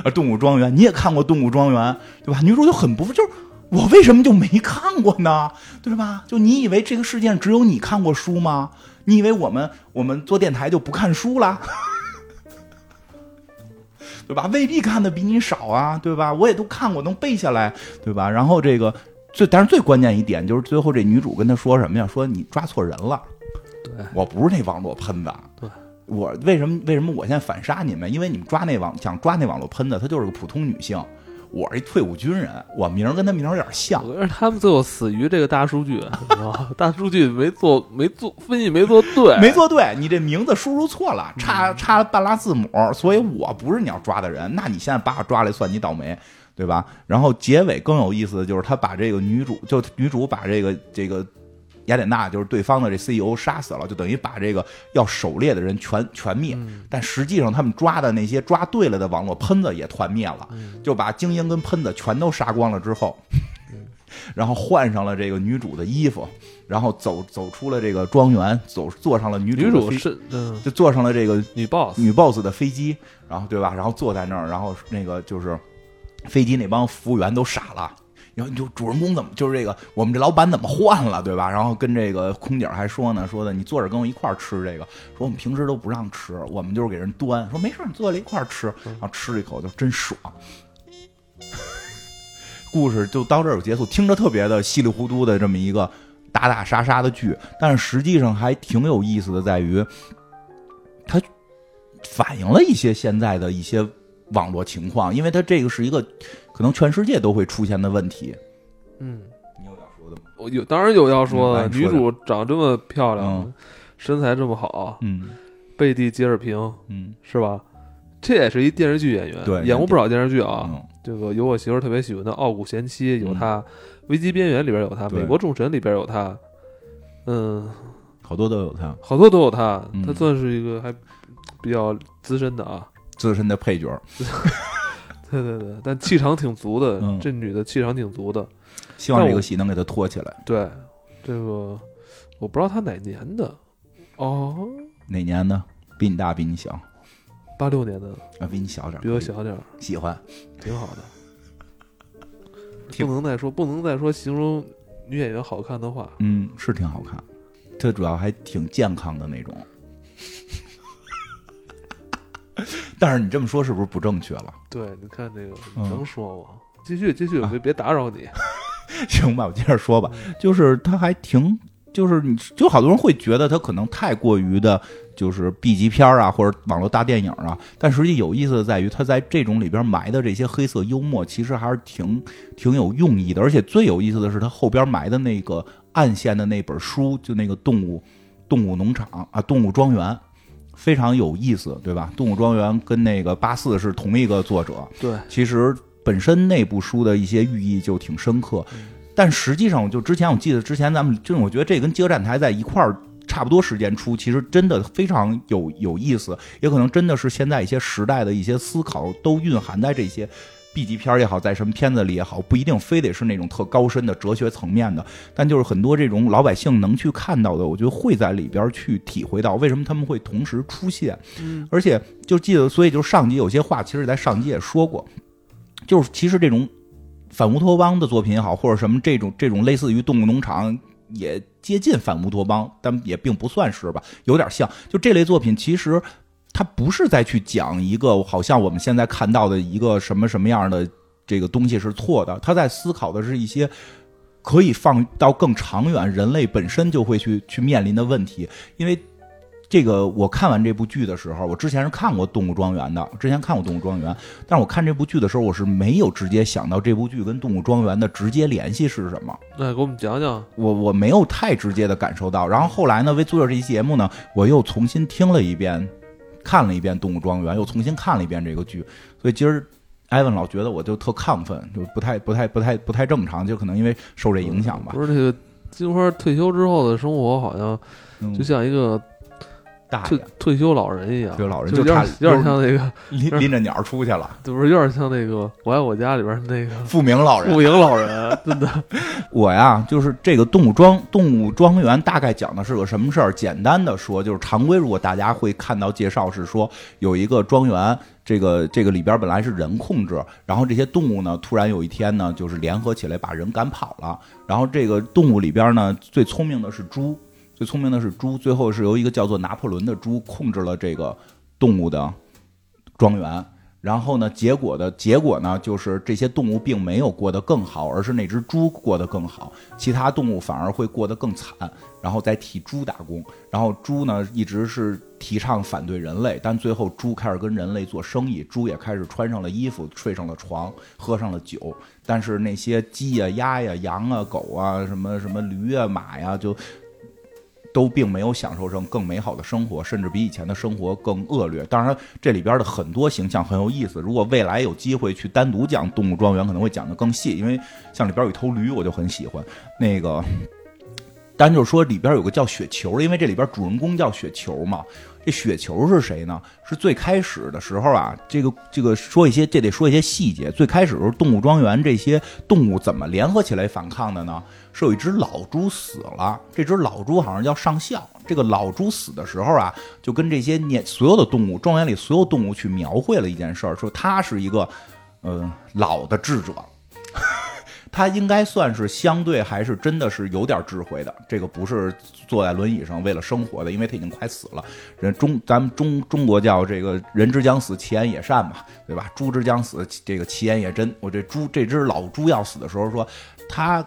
啊，动物庄园，你也看过《动物庄园》对吧？女主就很不服，就是我为什么就没看过呢？对吧？就你以为这个世界上只有你看过书吗？你以为我们我们做电台就不看书了？对吧？未必看的比你少啊，对吧？我也都看过，能背下来，对吧？然后这个最，但是最关键一点就是最后这女主跟他说什么呀？说你抓错人了，对，我不是那网络喷子。对，我为什么为什么我现在反杀你们？因为你们抓那网想抓那网络喷子，她就是个普通女性，我是一退伍军人，我名儿跟他名儿有点像。我觉得他们最后死于这个大数据，大数据没做没做分析没做对，没做对，你这名字输入错了，差差半拉字母，所以我不是你要抓的人。那你现在把我抓来，算你倒霉，对吧？然后结尾更有意思的就是，他把这个女主，就女主把这个这个雅典娜，就是对方的这 CEO 杀死了，就等于把这个要狩猎的人全全灭。嗯但实际上，他们抓的那些抓对了的网络喷子也团灭了，嗯就把精英跟喷子全都杀光了之后，然后换上了这个女主的衣服，然后走走出了这个庄园，走坐上了女主女主是嗯就坐上了这个女 boss，女 boss 的飞机，然后对吧？然后坐在那儿，然后那个就是飞机那帮服务员都傻了。然后你就主人公怎么就是这个我们这老板怎么换了对吧？然后跟这个空姐还说呢，说的你坐着跟我一块儿吃这个，说我们平时都不让吃，我们就是给人端。说没事，你坐在一块儿吃，然后吃了一口就真爽。故事就到这儿有结束，听着特别的稀里糊涂的这么一个打打杀杀的剧，但是实际上还挺有意思的，在于它反映了一些现在的一些网络情况，因为它这个是一个可能全世界都会出现的问题。嗯，你有要说的吗？我有当然有要说的，女主长这么漂亮嗯，身材这么好，嗯贝蒂杰尔平嗯是吧？这也是一电视剧演员，对演过不少电视剧啊。嗯这个有我媳妇特别喜欢的《傲骨贤妻》有嗯她，危机边缘》里边有她，《美国众神》里边有她，嗯，好多都有她好多都有她。嗯她算是一个还比较资深的啊。资深的配角，对对对，但气场挺足的，嗯这女的气场挺足的。希望这个戏能给她托起来。对，这个我不知道她哪年的，哦，哪年的？比你大，比你小八六年的，啊？比你小点儿，比我小点儿，喜欢。挺好的。挺不能再说，不能再说形容女演员好看的话。嗯，是挺好看，她主要还挺健康的那种。但是你这么说是不是不正确了？对，你看那个，能说吗？继续，继续，别别打扰你。行吧，我接着说吧，就是他还挺，就是你就好多人会觉得他可能太过于的，就是 B 级片啊，或者网络大电影啊，但实际有意思的在于，他在这种里边埋的这些黑色幽默，其实还是挺挺有用意的，而且最有意思的是，他后边埋的那个暗线的那本书，就那个动物动物农场啊，动物庄园。非常有意思，对吧？动物庄园跟那个八四是同一个作者，对，其实本身那部书的一些寓意就挺深刻，但实际上，我就之前我记得之前咱们就是我觉得这跟《饥饿站台》在一块儿差不多时间出，其实真的非常有有意思，也可能真的是现在一些时代的一些思考都蕴含在这些 B 级片儿也好，在什么片子里也好，不一定非得是那种特高深的哲学层面的，但就是很多这种老百姓能去看到的，我觉得会在里边去体会到为什么他们会同时出现。嗯，而且就记得，所以就是上集有些话，其实在上集也说过，就是其实这种反乌托邦的作品也好，或者什么这种这种类似于动物农场，也接近反乌托邦，但也并不算是吧，有点像。就这类作品，其实它不是在去讲一个好像我们现在看到的一个什么什么样的这个东西是错的，他在思考的是一些。可以放到更长远，人类本身就会去去面临的问题，因为这个我看完这部剧的时候，我之前是看过《动物庄园》的，之前看过《动物庄园》，但是我看这部剧的时候，我是没有直接想到这部剧跟《动物庄园》的直接联系是什么，那给我们讲讲。我我没有太直接的感受到。然后后来呢，为做这期节目呢，我又重新听了一遍，看了一遍《动物庄园》，又重新看了一遍这个剧，所以今儿。艾文老觉得我就特亢奋，就不太不太不太不太正常，就可能因为受这影响吧。不是这个金花退休之后的生活，好像嗯就像一个退大爷，退休老人一样，这个老人就有差点有点像那个，拎 拎着鸟出去了，不是有点像那个《我爱我家》里边那个富明老人。富明老人，真的。我呀，就是这个动物庄动物庄园大概讲的是个什么事儿？简单的说，就是常规，如果大家会看到介绍是说有一个庄园，这个这个里边本来是人控制，然后这些动物呢，突然有一天呢，就是联合起来把人赶跑了。然后这个动物里边呢，最聪明的是猪，最聪明的是猪，最后是由一个叫做拿破仑的猪控制了这个动物的庄园。然后呢，结果的结果呢，就是这些动物并没有过得更好，而是那只猪过得更好，其他动物反而会过得更惨，然后再替猪打工。然后猪呢，一直是提倡反对人类，但最后猪开始跟人类做生意，猪也开始穿上了衣服，睡上了床，喝上了酒。但是那些鸡呀、鸭呀、羊啊、狗啊、什么什么驴啊、马呀，就都并没有享受上更美好的生活，甚至比以前的生活更恶劣。当然，这里边的很多形象很有意思。如果未来有机会去单独讲动物庄园，可能会讲得更细，因为像里边有一头驴，我就很喜欢。那个，单就是说里边有个叫雪球，因为这里边主人公叫雪球嘛。这雪球是谁呢？是最开始的时候啊，这个这个说一些，这得说一些细节。最开始的时候，动物庄园这些动物怎么联合起来反抗的呢？是有一只老猪死了，这只老猪好像叫上校。这个老猪死的时候啊，就跟这些年所有的动物，庄园里所有动物去描绘了一件事儿，说他是一个，呃，老的智者。他应该算是相对还是真的是有点智慧的，这个不是坐在轮椅上为了生活的，因为他已经快死了。人中咱们中中国叫这个人之将死，其言也善嘛，对吧？猪之将死，这个其言也真。我这猪这只老猪要死的时候说，他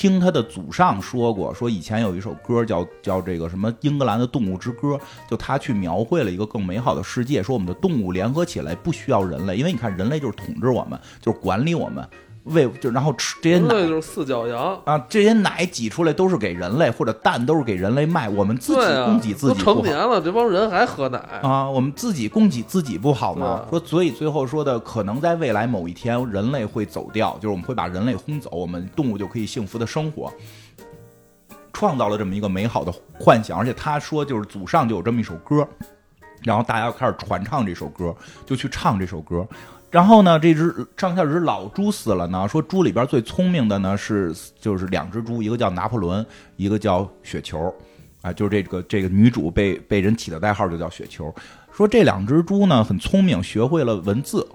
听他的祖上说过，说以前有一首歌叫叫这个什么英格兰的动物之歌，就他去描绘了一个更美好的世界，说我们的动物联合起来不需要人类，因为你看人类就是统治我们，就是管理我们。喂，就然后吃这些奶就是四脚羊，啊，这些奶挤出来都是给人类，或者蛋都是给人类卖，我们自己供给自己成年了，这帮人还喝奶，啊，我们自己供给自己不好吗？对说，所以最后说的，可能在未来某一天，人类会走掉，就是我们会把人类轰走，我们动物就可以幸福的生活。创造了这么一个美好的幻想，而且他说就是祖上就有这么一首歌，然后大家就开始传唱这首歌，就去唱这首歌。然后呢，这只上下只老猪死了呢。说猪里边最聪明的呢是就是两只猪，一个叫拿破仑，一个叫雪球，啊，就是这个这个女主被被人起的代号就叫雪球。说这两只猪呢很聪明，学会了文字，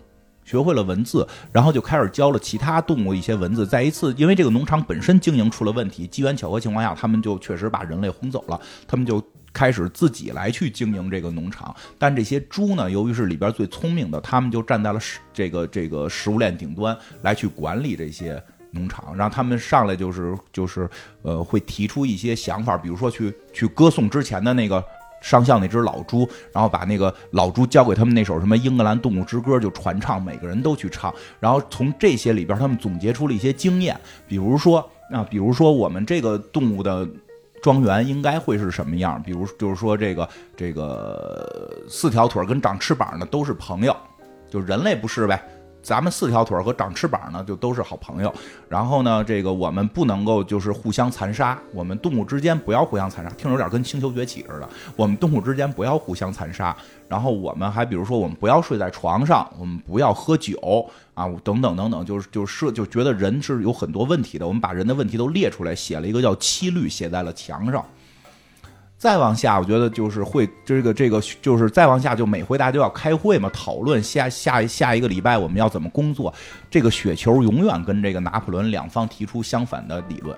学会了文字，然后就开始教了其他动物一些文字。在一次，因为这个农场本身经营出了问题，机缘巧合情况下，他们就确实把人类轰走了，他们就。开始自己来去经营这个农场，但这些猪呢，由于是里边最聪明的，他们就站在了食这个这个食物链顶端来去管理这些农场，让他们上来就是就是呃会提出一些想法，比如说去去歌颂之前的那个上校那只老猪，然后把那个老猪交给他们那首什么英格兰动物之歌就传唱，每个人都去唱，然后从这些里边他们总结出了一些经验，比如说啊，比如说我们这个动物的。庄园应该会是什么样？比如就是说，这个这个四条腿跟长翅膀的都是朋友，就人类不是呗？咱们四条腿和长翅膀呢，就都是好朋友。然后呢，这个我们不能够就是互相残杀，我们动物之间不要互相残杀，听着有点跟星球崛起似的。我们动物之间不要互相残杀。然后我们还比如说，我们不要睡在床上，我们不要喝酒啊，等等等等，就是就是就觉得人是有很多问题的。我们把人的问题都列出来，写了一个叫七律，写在了墙上。再往下，我觉得就是会这个这个就是再往下，就每回大家都要开会嘛，讨论下下下一个礼拜我们要怎么工作。这个雪球永远跟这个拿破仑两方提出相反的理论。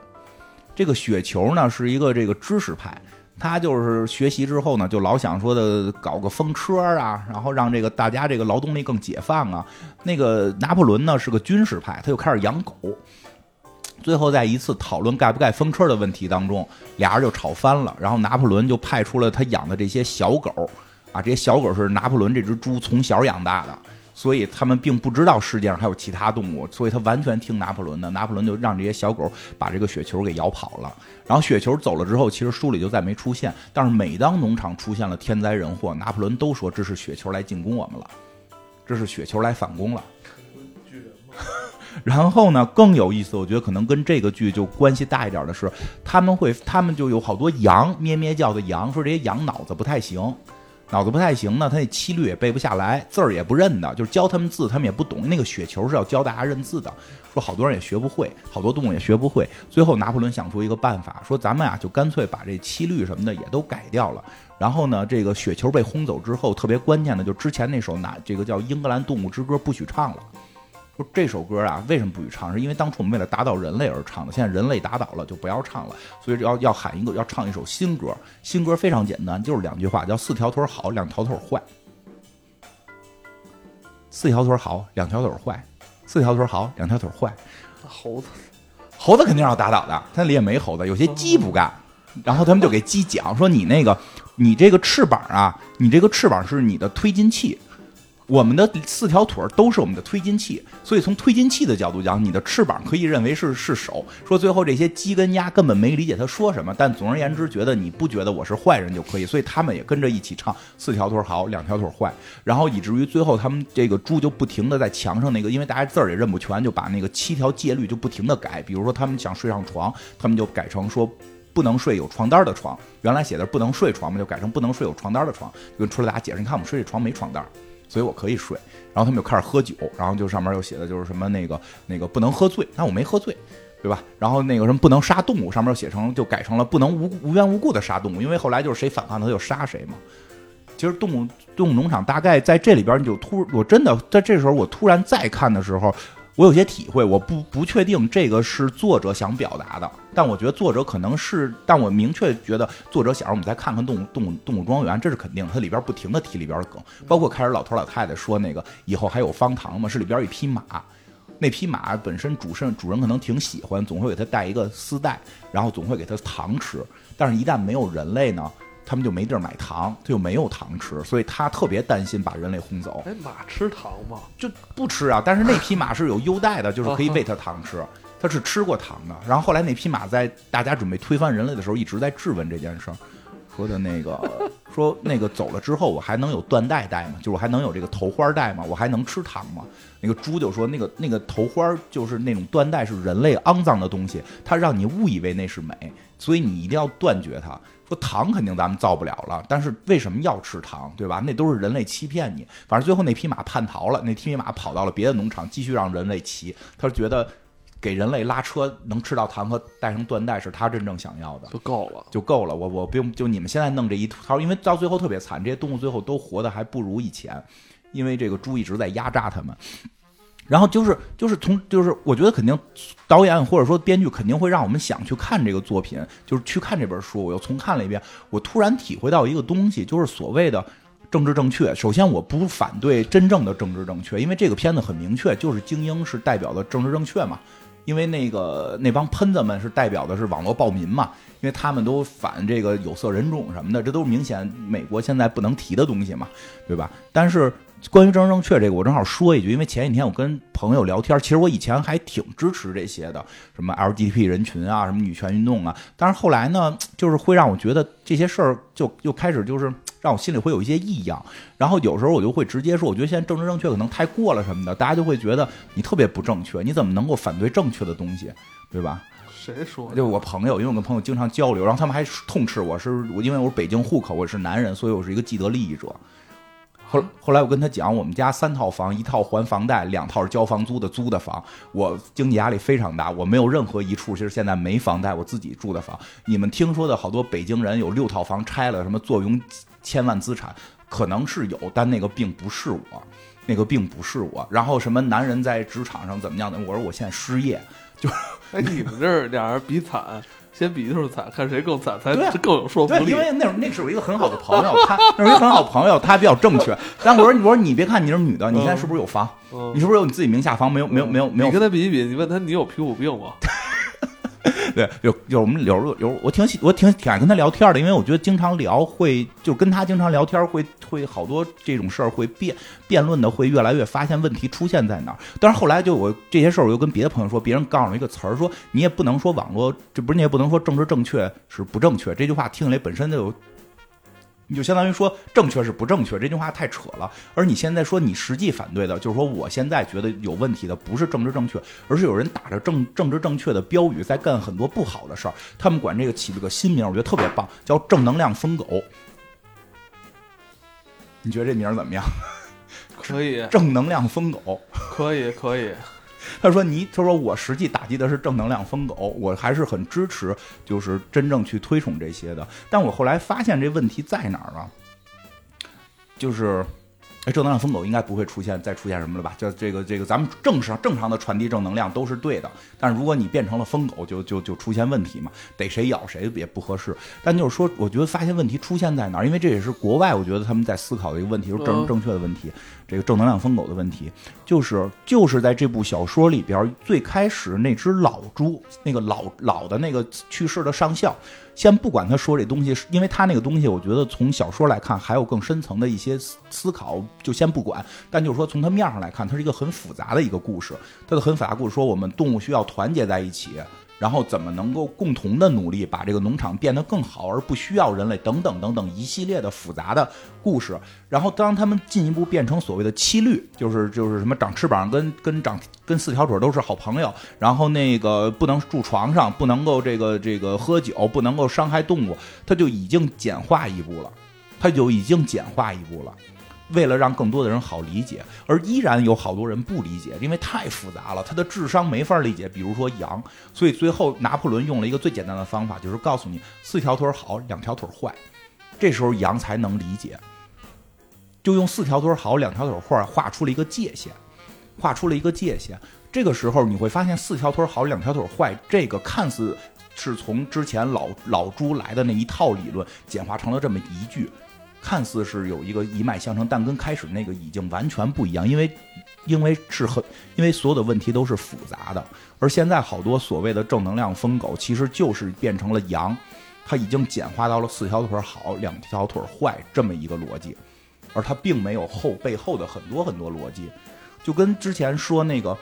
这个雪球呢是一个这个知识派。他就是学习之后呢，就老想说的搞个风车啊，然后让这个大家这个劳动力更解放啊。那个拿破仑呢是个军事派，他就开始养狗。最后在一次讨论盖不盖风车的问题当中，俩人就吵翻了。然后拿破仑就派出了他养的这些小狗，啊，这些小狗是拿破仑这只猪从小养大的。所以他们并不知道世界上还有其他动物，所以他完全听拿破仑的。拿破仑就让这些小狗把这个雪球给咬跑了。然后雪球走了之后，其实书里就再没出现。但是每当农场出现了天灾人祸，拿破仑都说这是雪球来进攻我们了，这是雪球来反攻了。然后呢，更有意思，我觉得可能跟这个剧就关系大一点的是，他们会他们就有好多羊咩咩叫的羊，说这些羊脑子不太行。脑子不太行呢，他那七律也背不下来，字儿也不认的，就是教他们字，他们也不懂。那个雪球是要教大家认字的，说好多人也学不会，好多动物也学不会。最后拿破仑想出一个办法，说咱们啊就干脆把这七律什么的也都改掉了。然后呢，这个雪球被轰走之后，特别关键的就之前那首拿这个叫《英格兰动物之歌》不许唱了。说这首歌啊，为什么不许唱？是因为当初我们为了打倒人类而唱的，现在人类打倒了，就不要唱了。所以要要喊一个，要唱一首新歌。新歌非常简单，就是两句话，叫四条腿好，两条腿坏。四条腿好，两条腿坏。四条腿好，两条腿坏。猴子，猴子肯定要打倒的，它里也没猴子。有些鸡不干，然后他们就给鸡讲说：“你那个，你这个翅膀啊，你这个翅膀是你的推进器。”我们的四条腿都是我们的推进器，所以从推进器的角度讲，你的翅膀可以认为是是手。说最后这些鸡跟鸭根本没理解他说什么，但总而言之，觉得你不觉得我是坏人就可以，所以他们也跟着一起唱四条腿好，两条腿坏。然后以至于最后他们这个猪就不停的在墙上那个，因为大家字儿也认不全，就把那个七条戒律就不停的改。比如说他们想睡上床，他们就改成说不能睡有床单的床，原来写的不能睡床嘛，就改成不能睡有床单的床，就跟出来大家解释，你看我们睡这床没床单。所以我可以睡，然后他们就开始喝酒，然后就上面又写的就是什么那个那个不能喝醉，但我没喝醉，对吧？然后那个什么不能杀动物，上面写成就改成了不能无无缘无故的杀动物，因为后来就是谁反抗他就杀谁嘛。其实动物动物农场大概在这里边你就突我真的在这时候我突然再看的时候。我有些体会，我不不确定这个是作者想表达的，但我觉得作者可能是，但我明确觉得作者想让我们再看看动物动物动物庄园，这是肯定的。它里边不停的提里边的梗，包括开始老头老太太说那个以后还有方糖嘛？是里边一匹马，那匹马本身主身主人可能挺喜欢，总会给它带一个丝带，然后总会给它糖吃，但是一旦没有人类呢？他们就没地儿买糖，他就没有糖吃，所以他特别担心把人类轰走。哎，马吃糖吗？就不吃啊。但是那匹马是有优待的，就是 可以喂它糖吃，它是吃过糖的。然后后来那匹马在大家准备推翻人类的时候，一直在质问这件事儿，说的那个 说那个走了之后我还能有缎带戴吗？就是我还能有这个头花戴吗？我还能吃糖吗？那个猪就说那个那个头花就是那种缎带是人类肮脏的东西，它让你误以为那是美，所以你一定要断绝它。说糖肯定咱们造不了了，但是为什么要吃糖，对吧？那都是人类欺骗你。反正最后那匹马叛逃了，那匹马跑到了别的农场，继续让人类骑。他觉得给人类拉车能吃到糖和带上缎带是他真正想要的，就够了。就够了。我我不用就你们现在弄这一套，因为到最后特别惨，这些动物最后都活得还不如以前，因为这个猪一直在压榨他们。然后就是就是从就是我觉得肯定导演或者说编剧肯定会让我们想去看这个作品，就是去看这本书。我又重看了一遍，我突然体会到一个东西，就是所谓的政治正确。首先，我不反对真正的政治正确，因为这个片子很明确，就是精英是代表的政治正确嘛。因为那个那帮喷子们是代表的是网络暴民嘛，因为他们都反这个有色人种什么的，这都是明显美国现在不能提的东西嘛，对吧？但是。关于政治正确这个，我正好说一句，因为前几天我跟朋友聊天，其实我以前还挺支持这些的，什么 LGBT 人群啊，什么女权运动啊，但是后来呢，就是会让我觉得这些事儿就又开始就是让我心里会有一些异样，然后有时候我就会直接说，我觉得现在政治正确可能太过了什么的，大家就会觉得你特别不正确，你怎么能够反对正确的东西，对吧？谁说？就我朋友，因为我跟朋友经常交流，然后他们还痛斥我是我，因为我是北京户口，我是男人，所以我是一个既得利益者。后来我跟他讲，我们家三套房，一套还房贷，两套交房租的租的房，我经济压力非常大，我没有任何一处其实现在没房贷，我自己住的房。你们听说的好多北京人有六套房拆了，什么坐拥千万资产，可能是有，但那个并不是我，那个并不是我。然后什么男人在职场上怎么样的？我说我现在失业，就哎，你们这儿俩人比惨。先比就是惨，看谁更惨才更有说服力。因为那那是我一个很好的朋友，他那是一个很好朋友，他比较正确。但我说，我说你别看你是女的，你现在是不是有房？你是不是有你自己名下房？没有，没有，没有，没有。你跟他比一比，你问他你有皮肤病吗？对，有有我们有有我挺喜我挺挺爱跟他聊天的，因为我觉得经常聊会就跟他经常聊天会会好多这种事儿会辩辩论的会越来越发现问题出现在哪儿。但是后来就我这些事儿我又跟别的朋友说，别人告诉我一个词儿，说你也不能说网络这不是你也不能说政治正确是不正确，这句话听起来本身就有。你就相当于说正确是不正确，这句话太扯了。而你现在说你实际反对的，就是说我现在觉得有问题的不是政治正确，而是有人打着政政治正确的标语在干很多不好的事儿。他们管这个起了个新名，我觉得特别棒，叫正能量疯狗。你觉得这名儿怎么样？可以。正能量疯狗。可以，可以。他说：“你，他说我实际打击的是正能量疯狗，我还是很支持，就是真正去推崇这些的。但我后来发现这问题在哪儿了？就是。”哎，正能量疯狗应该不会出现，再出现什么了吧？就这个这个，咱们正常正常的传递正能量都是对的，但是如果你变成了疯狗，就就就出现问题嘛，逮谁咬谁也不合适。但就是说，我觉得发现问题出现在哪儿，因为这也是国外，我觉得他们在思考的一个问题，就是正正确的问题，这个正能量疯狗的问题，就是就是在这部小说里边最开始那只老猪，那个老老的那个去世的上校。先不管他说这东西，因为他那个东西，我觉得从小说来看还有更深层的一些思考，就先不管。但就是说，从他面上来看，它是一个很复杂的一个故事。它的很复杂故事说，我们动物需要团结在一起。然后怎么能够共同的努力把这个农场变得更好，而不需要人类等等等等一系列的复杂的故事。然后当他们进一步变成所谓的七律，就是就是什么长翅膀跟跟长跟四条腿都是好朋友，然后那个不能住床上，不能够这个这个喝酒，不能够伤害动物，他就已经简化一步了，他就已经简化一步了。为了让更多的人好理解，而依然有好多人不理解，因为太复杂了，他的智商没法理解。比如说羊，所以最后拿破仑用了一个最简单的方法，就是告诉你四条腿好，两条腿坏，这时候羊才能理解。就用四条腿好，两条腿坏画出了一个界限，画出了一个界限。这个时候你会发现，四条腿好，两条腿坏，这个看似是从之前老老猪来的那一套理论简化成了这么一句。看似是有一个一脉相承，但跟开始那个已经完全不一样，因为，因为是很，因为所有的问题都是复杂的，而现在好多所谓的正能量疯狗，其实就是变成了羊，它已经简化到了四条腿好，两条腿坏这么一个逻辑，而它并没有后背后的很多很多逻辑，就跟之前说那个。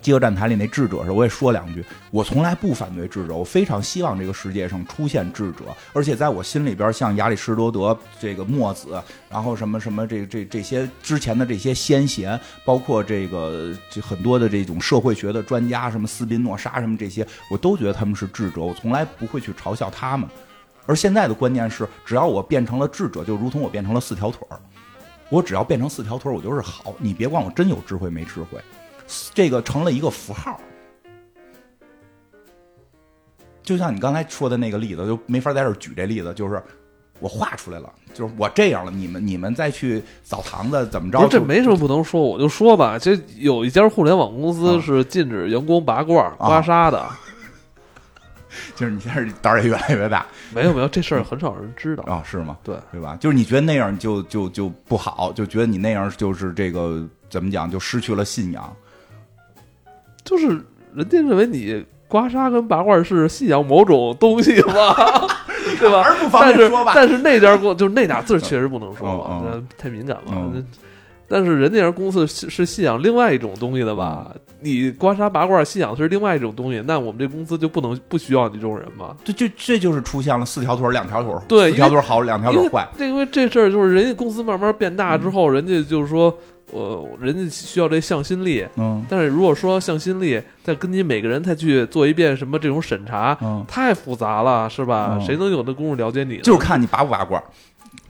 饥饿站台里那智者时，我也说两句。我从来不反对智者，我非常希望这个世界上出现智者，而且在我心里边，像亚里士多德、这个墨子，然后什么什么这这这些之前的这些先贤，包括这个很多的这种社会学的专家，什么斯宾诺莎什么这些，我都觉得他们是智者，我从来不会去嘲笑他们。而现在的观念是，只要我变成了智者，就如同我变成了四条腿儿。我只要变成四条腿儿，我就是好。你别管我真有智慧没智慧，这个成了一个符号。就像你刚才说的那个例子，就没法在这举这例子。就是我画出来了，就是我这样了。你们你们再去澡堂子怎么着？这没什么不能说，我就说吧。这有一家互联网公司是禁止员工拔罐刮痧的。就是你现在胆儿也越来越大。没有没有，这事儿很少人知道啊？是吗？对对吧？就是你觉得那样就就就不好，就觉得你那样就是这个怎么讲，就失去了信仰。就是人家认为你刮痧跟拔罐是信仰某种东西 吧，对吧？但是但是那家公就是那俩字确实不能说嘛，太敏感了。但是人家公司是信仰另外一种东西的吧？你刮痧拔罐信仰的是另外一种东西，那我们这公司就不能不需要你这种人吗？这就这就是出现了四条腿两条腿，对，一条腿好，两条腿坏。这因为这事儿就是人家公司慢慢变大之后，人家就是说，呃，人家需要这向心力。嗯。但是如果说向心力再跟你每个人再去做一遍什么这种审查，嗯，太复杂了，是吧？谁能有那功夫了解你？就是看你拔不拔罐。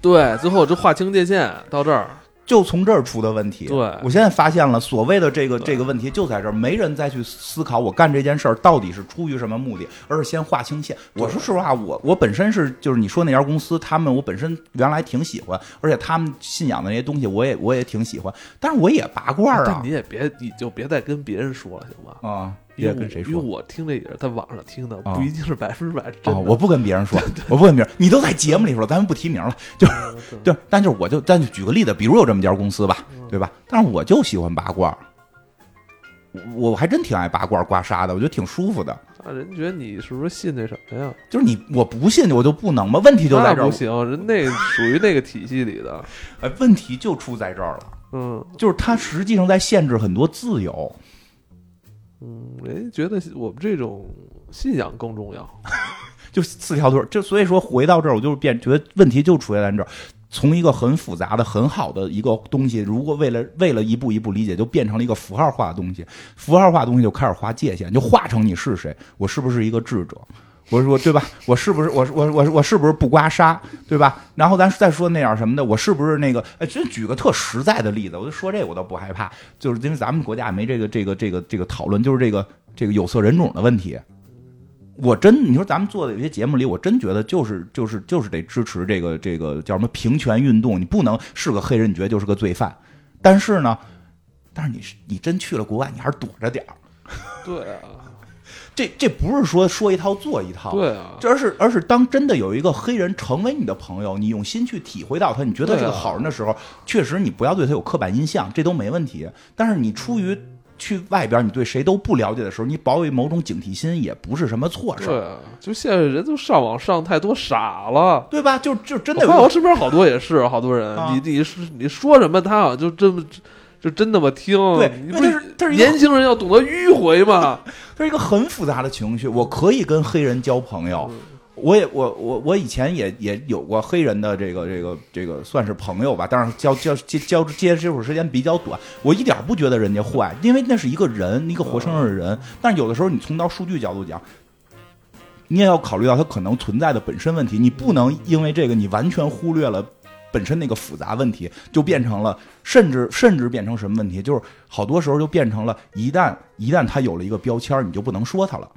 对，最后就划清界限到这儿。就从这儿出的问题。对，我现在发现了，所谓的这个这个问题就在这儿，没人再去思考我干这件事儿到底是出于什么目的，而是先划清线。我说实话，我我本身是就是你说那家公司，他们我本身原来挺喜欢，而且他们信仰的那些东西，我也我也挺喜欢，但是我也拔罐啊。但你也别你就别再跟别人说了，行吧？啊。别跟谁说，因为我听这也是在网上听的，不一定是百分之百真的。我不跟别人说，我不跟别人。你都在节目里说了，咱们不提名了，就是对。但就是我就，但就举个例子，比如有这么家公司吧，对吧？但是我就喜欢拔罐，我还真挺爱拔罐刮痧的，我觉得挺舒服的。啊，人觉得你是不是信那什么呀？就是你，我不信我就不能吗？问题就在这儿。不行，人那属于那个体系里的。哎，问题就出在这儿了。嗯，就是它实际上在限制很多自由。嗯，人家觉得我们这种信仰更重要，就四条腿。就所以说回到这儿，我就是变觉得问题就出现在这儿。从一个很复杂的、很好的一个东西，如果为了为了一步一步理解，就变成了一个符号化的东西。符号化的东西就开始划界限，就划成你是谁，我是不是一个智者。我说对吧？我是不是我我我我是不是不刮痧，对吧？然后咱再说那点什么的，我是不是那个？哎，真举个特实在的例子，我就说这我倒不害怕，就是因为咱们国家没这个这个这个这个讨论，就是这个这个有色人种的问题。我真你说咱们做的有些节目里，我真觉得就是就是就是得支持这个这个叫什么平权运动。你不能是个黑人，你觉得就是个罪犯。但是呢，但是你你真去了国外，你还是躲着点儿。对啊。这这不是说说一套做一套，对啊，而是而是当真的有一个黑人成为你的朋友，你用心去体会到他，你觉得是个好人的时候，确实你不要对他有刻板印象，这都没问题。但是你出于去外边，你对谁都不了解的时候，你保有某种警惕心，也不是什么错事。对啊，就现在人都上网上太多傻了，对吧？就就真的，我身边好多也是好多人，你你是你说什么，他好像就这么。就真那么听？对，不是是年轻人要懂得迂回嘛。这是一个很复杂的情绪。我可以跟黑人交朋友，我也我我我以前也也有过黑人的这个这个这个算是朋友吧，但是交交接交接接触时间比较短。我一点不觉得人家坏，因为那是一个人，一个活生生的人。但是有的时候，你从到数据角度讲，你也要考虑到它可能存在的本身问题。你不能因为这个，你完全忽略了。本身那个复杂问题就变成了，甚至甚至变成什么问题？就是好多时候就变成了，一旦一旦他有了一个标签，你就不能说他了。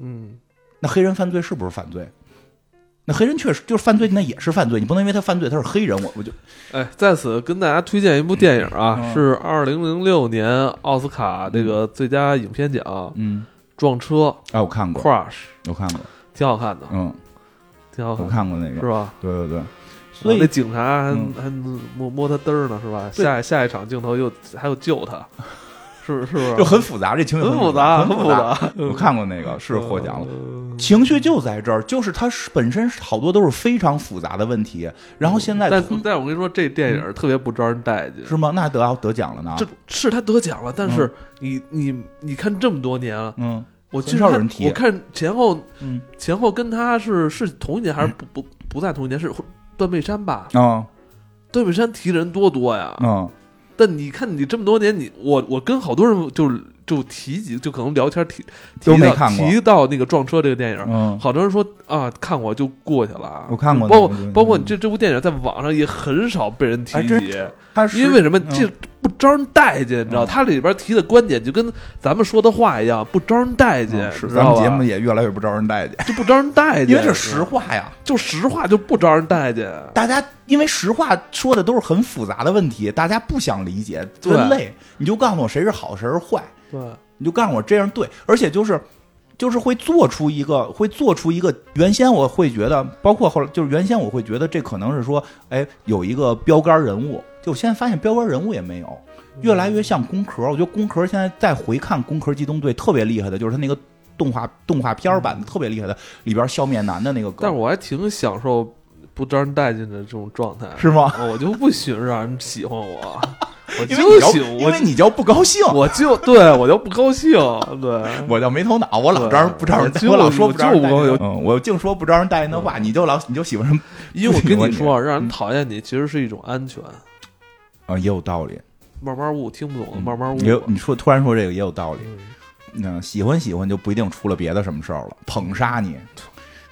嗯，那黑人犯罪是不是犯罪？那黑人确实就是犯罪，那也是犯罪。你不能因为他犯罪他是黑人，我我就哎，在此跟大家推荐一部电影啊，是二零零六年奥斯卡这个最佳影片奖，嗯，撞车哎，我看过，Crash，我看过，挺好看的，嗯，挺好看，我看过那个，是吧？对对对。所以那警察还还摸摸他嘚儿呢，是吧？下下一场镜头又还有救他，是是不是？就很复杂，这情绪很复杂，很复杂。我看过那个是获奖了，了。情绪就在这儿，就是它本身好多都是非常复杂的问题，然后现在但通但我跟你说，这电影特别不招人待见。是吗？那得得奖了呢？这是他得奖了，但是你你你看这么多年了，嗯我很少有人提我看前后嗯前后跟他是是同一年还是不不不在同一年？是段贝山吧？啊断背山提的人多多呀。嗯但你看你这么多年，你我我跟好多人就是就提及，就可能聊天提提到都没提到那个撞车这个电影，嗯，好多人说啊看过就过去了。我看过包括那个包括你这这部电影在网上也很少被人提。及，因为为什么？嗯。这不招人待见？你知道，嗯。它里边提的观点就跟咱们说的话一样，不招人待见，嗯是咱们节目也越来越不招人待见，就不招人待见，因为这是实话呀。就实话就不招人待见。大家因为实话说的都是很复杂的问题，大家不想理解，对。分类，你就告诉我谁是好谁是坏，对，你就告诉我这样对，而且就是就是会做出一个会做出一个原先我会觉得，包括后来就是原先我会觉得这可能是说，哎，有一个标杆人物，就我现在发现标杆人物也没有，越来越像工壳。我觉得工壳现在再回看《工壳机动队》，特别厉害的就是他那个动画动画片版的特别厉害的，里边笑面男的那个梗，但是我还挺享受不招人待见的这种状态，是吗？我就不喜欢让人喜欢我，我就喜欢因为你叫不高兴，我就 对我就不高兴，对。我叫没头脑，我老招人不招人待，我老说不招人待我就不高兴我净说不招人待见的话，你就老你就喜欢什么 因为我跟你说，让嗯人讨厌你其实是一种安全。啊？也有道理。慢慢悟，听不懂慢慢悟。也有你说突然说这个也有道理。嗯那喜欢喜欢就不一定出了别的什么事儿了，捧杀你，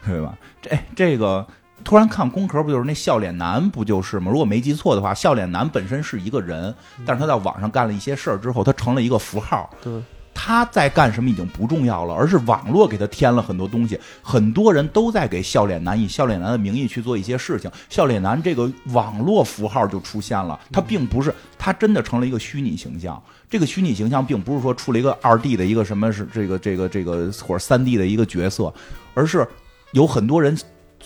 对吧？这这个突然看宫壳不就是那笑脸男不就是吗？如果没记错的话，笑脸男本身是一个人，但是他在网上干了一些事儿之后，他成了一个符号。对，他在干什么已经不重要了，而是网络给他添了很多东西。很多人都在给笑脸男以笑脸男的名义去做一些事情，笑脸男这个网络符号就出现了。他并不是，他真的成了一个虚拟形象。这个虚拟形象并不是说出了一个二 D 的一个什么是这个这个这个或者三 D 的一个角色，而是有很多人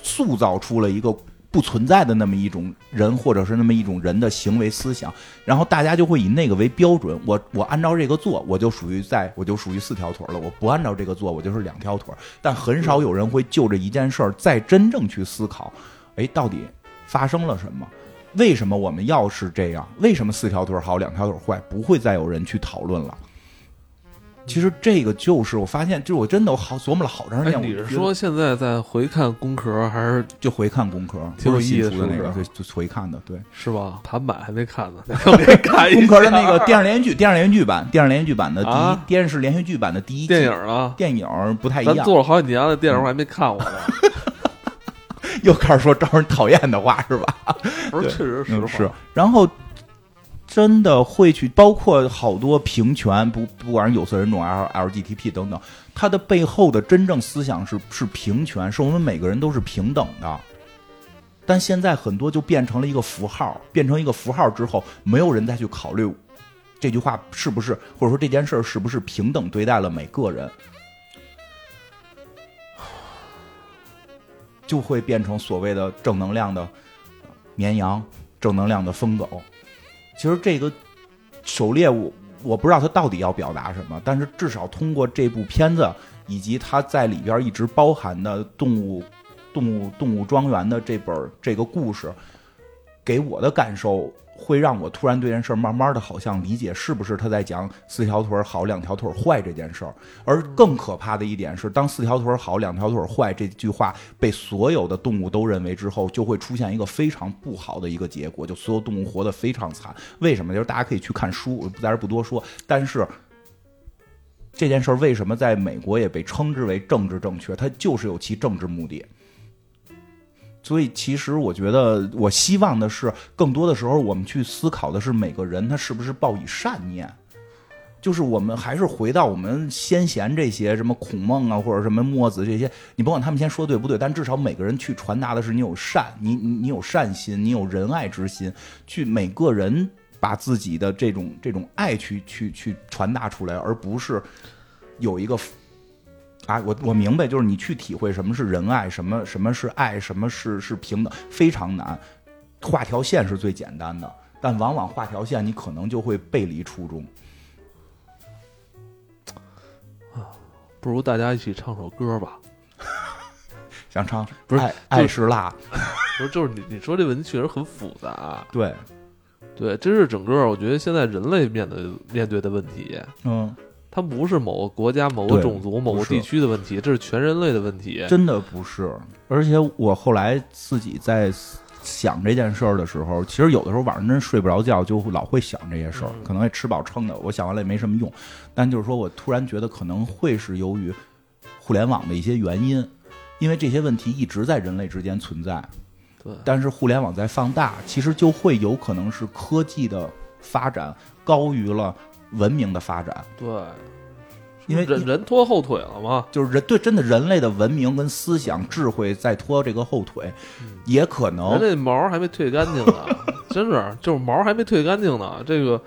塑造出了一个不存在的那么一种人，或者是那么一种人的行为思想，然后大家就会以那个为标准。我我按照这个做，我就属于在我就属于四条腿了；我不按照这个做，我就是两条腿。但很少有人会就这一件事儿再真正去思考，哎，到底发生了什么？为什么我们要是这样？为什么四条腿好，两条腿坏？不会再有人去讨论了。其实这个就是我发现，就是我真的我好琢磨了好长时哎，间。你是说现在在回看工壳还是就回看工壳，挺有意思出的那个，是不是对，就回看的，对。是吧？盘版还没看呢，我给你看一下工壳的那个电视连续剧，电视连续剧版，电视连续剧版的第一，啊电视连续剧版的第一季电影啊，电影不太一样，咱做了好几年的，电影我还没看过呢。又开始说招人讨厌的话是吧？不是，确实实话。嗯是，然后真的会去，包括好多平权，不不管是有色人种、L LGTP 等等，它的背后的真正思想是是平权，是我们每个人都是平等的。但现在很多就变成了一个符号，变成一个符号之后，没有人再去考虑这句话是不是，或者说这件事儿是不是平等对待了每个人，就会变成所谓的正能量的绵羊，正能量的疯狗。其实这个狩猎我我不知道它到底要表达什么，但是至少通过这部片子以及它在里边一直包含的动物、动物、动物庄园的这本这个故事，给我的感受会让我突然对这件事儿慢慢的好像理解是不是他在讲四条腿儿好两条腿儿坏这件事儿。而更可怕的一点是，当四条腿儿好两条腿儿坏这句话被所有的动物都认为之后，就会出现一个非常不好的一个结果，就所有动物活得非常惨。为什么？就是大家可以去看书，我在这不多说。但是这件事儿为什么在美国也被称之为政治正确？它就是有其政治目的。所以，其实我觉得，我希望的是，更多的时候，我们去思考的是每个人他是不是抱以善念。就是我们还是回到我们先贤这些什么孔孟啊，或者什么墨子这些，你甭管他们先说对不对，但至少每个人去传达的是你有善，你你你有善心，你有仁爱之心，去每个人把自己的这种这种爱去去去传达出来，而不是有一个啊，我我明白，就是你去体会什么是仁爱，什么什么是爱，什么是是平等，非常难。画条线是最简单的，但往往画条线，你可能就会背离初衷。不如大家一起唱首歌吧。想唱不是爱爱是辣，不是，就是你你说这问题确实很复杂。对，对，这是整个我觉得现在人类面对面对的问题，嗯，它不是某个国家、某个种族、某个地区的问题，这是全人类的问题。真的不是。而且我后来自己在想这件事儿的时候，其实有的时候晚上真睡不着觉，就老会想这些事儿，嗯可能也吃饱撑的。我想完了也没什么用，但就是说我突然觉得可能会是由于互联网的一些原因，因为这些问题一直在人类之间存在。对，但是互联网在放大，其实就会有可能是科技的发展高于了文明的发展，对，因为人人拖后腿了嘛。就是人对真的人类的文明跟思想智慧在拖这个后腿，也可能人能类毛还没退干净呢，真是就是毛还没退干净呢。这个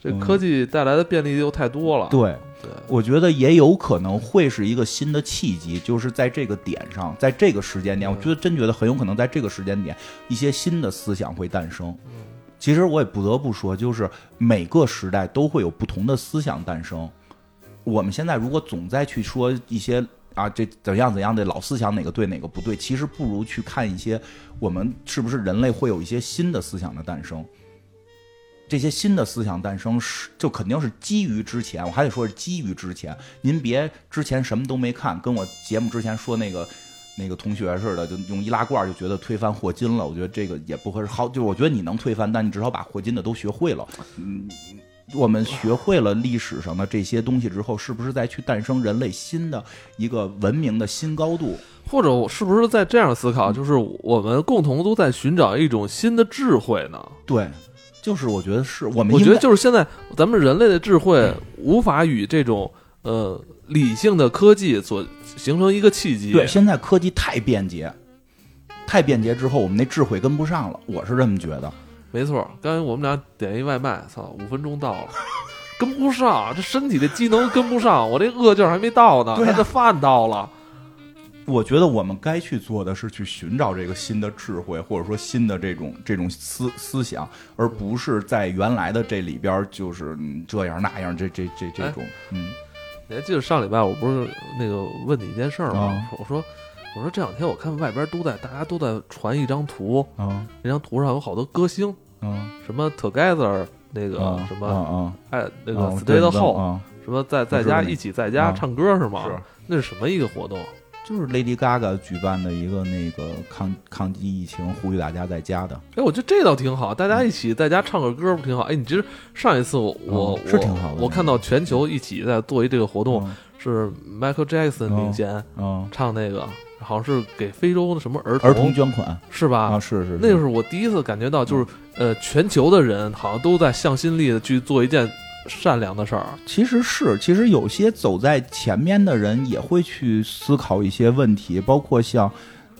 这嗯科技带来的便利又太多了。对。对，我觉得也有可能会是一个新的契机，就是在这个点上，在这个时间点，嗯我觉得真觉得很有可能在这个时间点，一些新的思想会诞生。其实我也不得不说，就是每个时代都会有不同的思想诞生。我们现在如果总在去说一些啊这怎样怎样的老思想哪个对哪个不对，其实不如去看一些我们是不是人类会有一些新的思想的诞生。这些新的思想诞生是就肯定是基于之前，我还得说是基于之前。您别之前什么都没看，跟我节目之前说那个那个同学似的，就用易拉罐就觉得推翻霍金了。我觉得这个也不合适。好，就我觉得你能推翻，但你至少把霍金的都学会了。嗯，我们学会了历史上的这些东西之后，是不是再去诞生人类新的一个文明的新高度？或者我是不是在这样思嗯考，就是我们共同都在寻找一种新的智慧呢？对，就是我觉得是我们我觉得就是现在咱们人类的智慧无法与这种呃理性的科技所形成一个契机。对，现在科技太便捷，太便捷之后，我们那智慧跟不上了。我是这么觉得。没错。刚才我们俩点一外卖，操，五分钟到了，跟不上，这身体的机能跟不上，我这饿劲儿还没到呢，对啊他这饭到了。我觉得我们该去做的是去寻找这个新的智慧，或者说新的这种这种思思想，而不是在原来的这里边儿就是嗯这样那样这这这这种嗯你还记得上礼拜我不是那个问你一件事儿吗？啊我说我说这两天我看外边都在大家都在传一张图，啊那张图上有好多歌星，啊什么 Together 那个、啊什么啊哎那个啊 Stay the Home、啊，什么在在家一起在家啊唱歌是吗？是。那是什么一个活动？就是 Lady Gaga 举办的一个那个抗抗击疫情，呼吁大家在家的，哎，我觉得这倒挺好，大家一起在家唱个歌不挺好？哎，你其实上一次我我、嗯是挺好的我我看到全球一起在做一这个活动，是 Michael Jackson 嗯领衔、嗯，唱那个，好像是给非洲的什么儿童儿童捐款。是吧？啊，是是，那个是我第一次感觉到，就是呃，全球的人好像都在向心力的去做一件善良的事儿。其实是，其实有些走在前面的人也会去思考一些问题，包括像